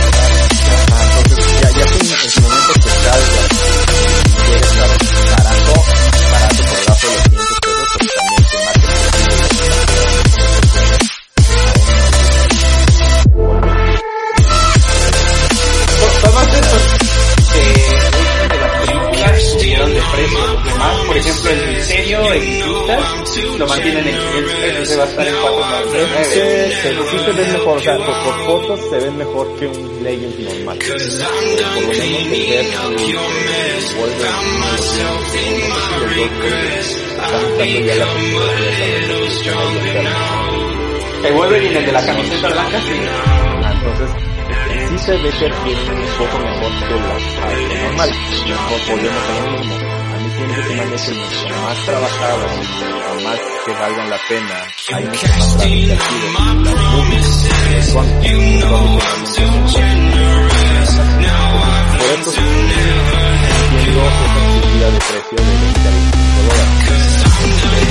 lo mantienen en 500 pesos, se va a estar en 499. se, se, sí se ven mejor, o sea, por, por fotos se ven mejor que un Legends normal. Por lo menos el Deadpool, el Wolverine, de la El Wolverine, el de la camiseta blanca, sí. Entonces, sí se ve que tiene un poco mejor que la arte normal. Mejor volvemos a lo mismo. Hecho mucho más trabajadas, mucho más que valgan la pena. Hay mucho más traficativos. Las movies son, son Por eso entiendo esa subida de precio de 20 a 25 dólares. Pero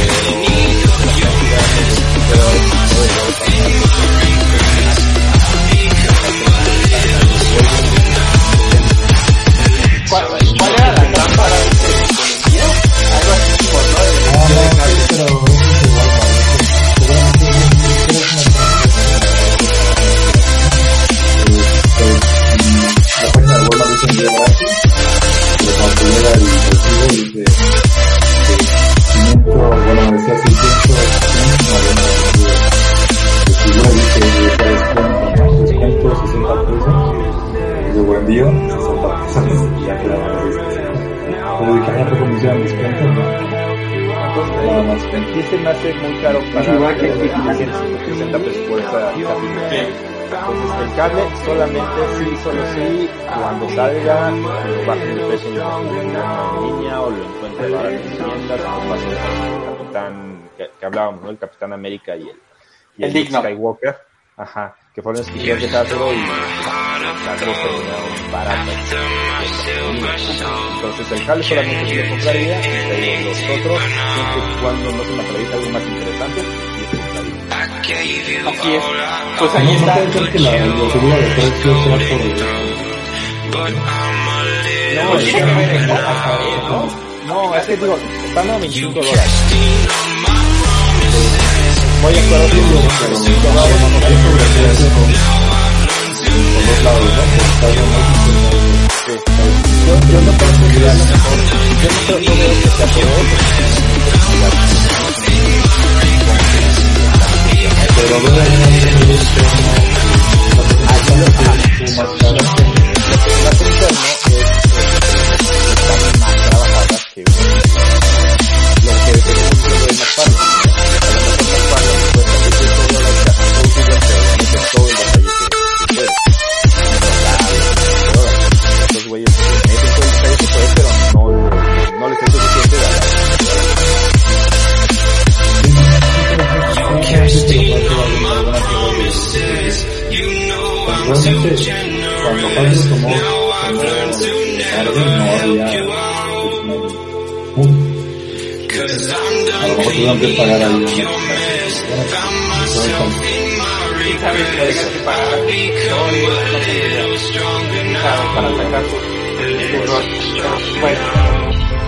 la cantidad de 25 dólares no debe pasar. ¿Cuál, cuál era Nada más. Sí se me hace muy caro para igual que aquí. 60 pesos por esa. Entonces el cable solamente sí, solo sí, cuando salga, lo bajen de precio en la en línea o lo encuentre barato en tiendas, como pasó con el Capitán, que, que hablábamos, ¿no? El Capitán América y el, y El digno. Skywalker. Ajá, que fueron exclusivos de Hasbro y Hasbro terminaron baratas. Entonces el cable solamente sí lo compraría, digo, los otros, siempre y cuando no se me atraviesa algo más interesante. Así es. Pues ahí está. que la, subida de precio sea por el... No, es tiene que ver ¿no? no, es que digo, están a 25 dólares. Voy a acuerdo que digo, pero 25 dólares no Hay sobreprecio por los lados, ¿no? Por Estados Unidos y por Sí. yo no creo que sea lo mejor, yo no, creo, no veo que sea por eso. Pero ver ahí en el externo, Aquí lo que, lo que, lo que se hace interno es, están más trabajadas Pablo tomó, tomó Arden, no había a lo mejor tuvieron que pagar idea. Para, sacar. Bueno,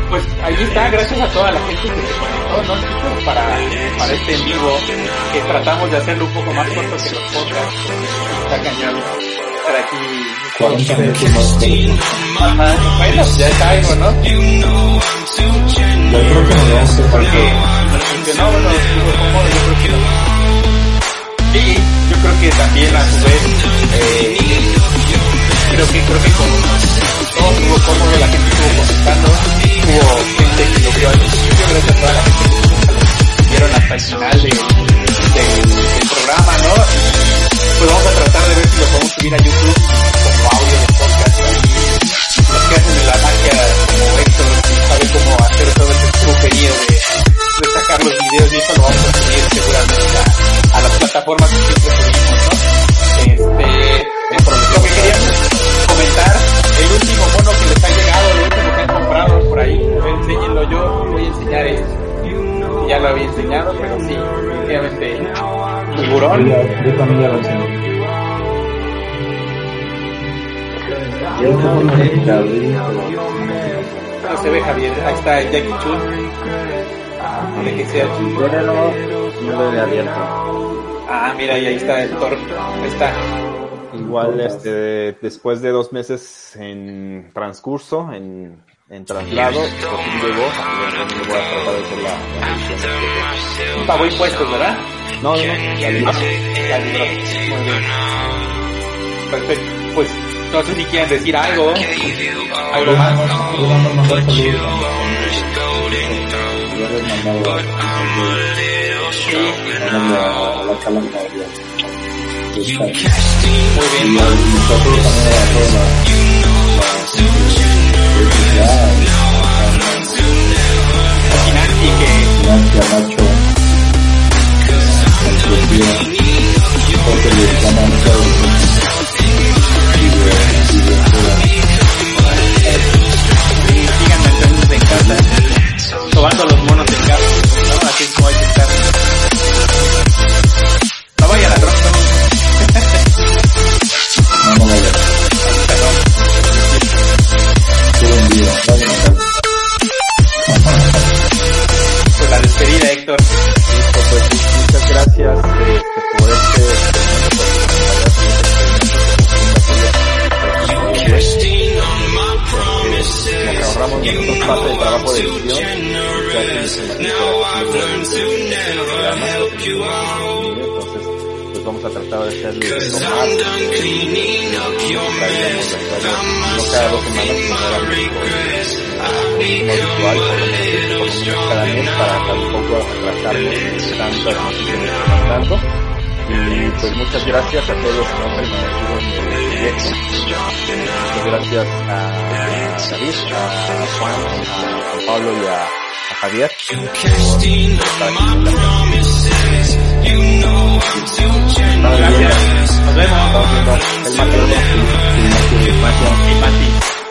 pues ahí está, gracias a toda la gente que se conectó, ¿no? Chicos? Para, para este en vivo, que tratamos de hacerlo un poco más corto que los podcasts. Está cañón. Estar aquí. 40 minutos más cortos. Ajá, bueno, ya es algo, ¿no? Yo creo que vamos a Porque, no, estuvo cómodo, yo creo que no. Y yo creo que también a su vez, eh, creo que, creo que con todo estuvo cómodo, la gente estuvo comentando, hubo gente que lo vio al principio, gracias a toda la gente que vieron hasta el final de, del- del programa, ¿no? Pues vamos a tratar de ver si lo podemos subir a YouTube sabe cómo hacer todo ese truquerío de, de sacar los videos y eso lo vamos a subir seguramente a, a las plataformas que siempre subimos, ¿no? Este, lo que quería comentar, el último mono que les ha llegado, el último que han comprado por ahí, enséñenlo yo, voy a enseñar esto. Ya lo había enseñado, pero sí, definitivamente Yo, tiburón. yo también ya lo sé. Yo picadilla, pero No se ve Javier, ahí está el Jackie Chun. De que sea Chun. Yo no, no lo he abierto. Ah, mira, y ahí está el Thor. Ahí está. Igual, este, después de dos meses en transcurso, en, en traslado, por fin llegó, así que entonces voy a tratar de hacer la, la revisión. Pagó impuestos, ¿verdad? No, no, no, libró. Muy bien. Perfecto. No sé si quieren decir algo. Algo más. Muy bien. Gracias, Nacho. Porque le llaman sigan manteniéndose en casa. Sobando los monos en casa. ¿no? Así es como hay que estar. No vayan a Trump, no, vaya, Perdón. a. Pues la despedida, Héctor. Listo, pues muchas gracias este, por este nos ahorramos nosotros parte del trabajo de edición entonces pues vamos a tratar de traíamos de hacerlo no cada dos semanas sino era no virtual por lo menos lo cada mes para tampoco que están dando y pues muchas gracias a todos los que han permanecido en el proyecto muchas gracias a, s'ha vist a, a Juan, a, a Pablo i a, a Javier. Gracias. Nos vemos. El Mateo. El Mateo. El Mateo.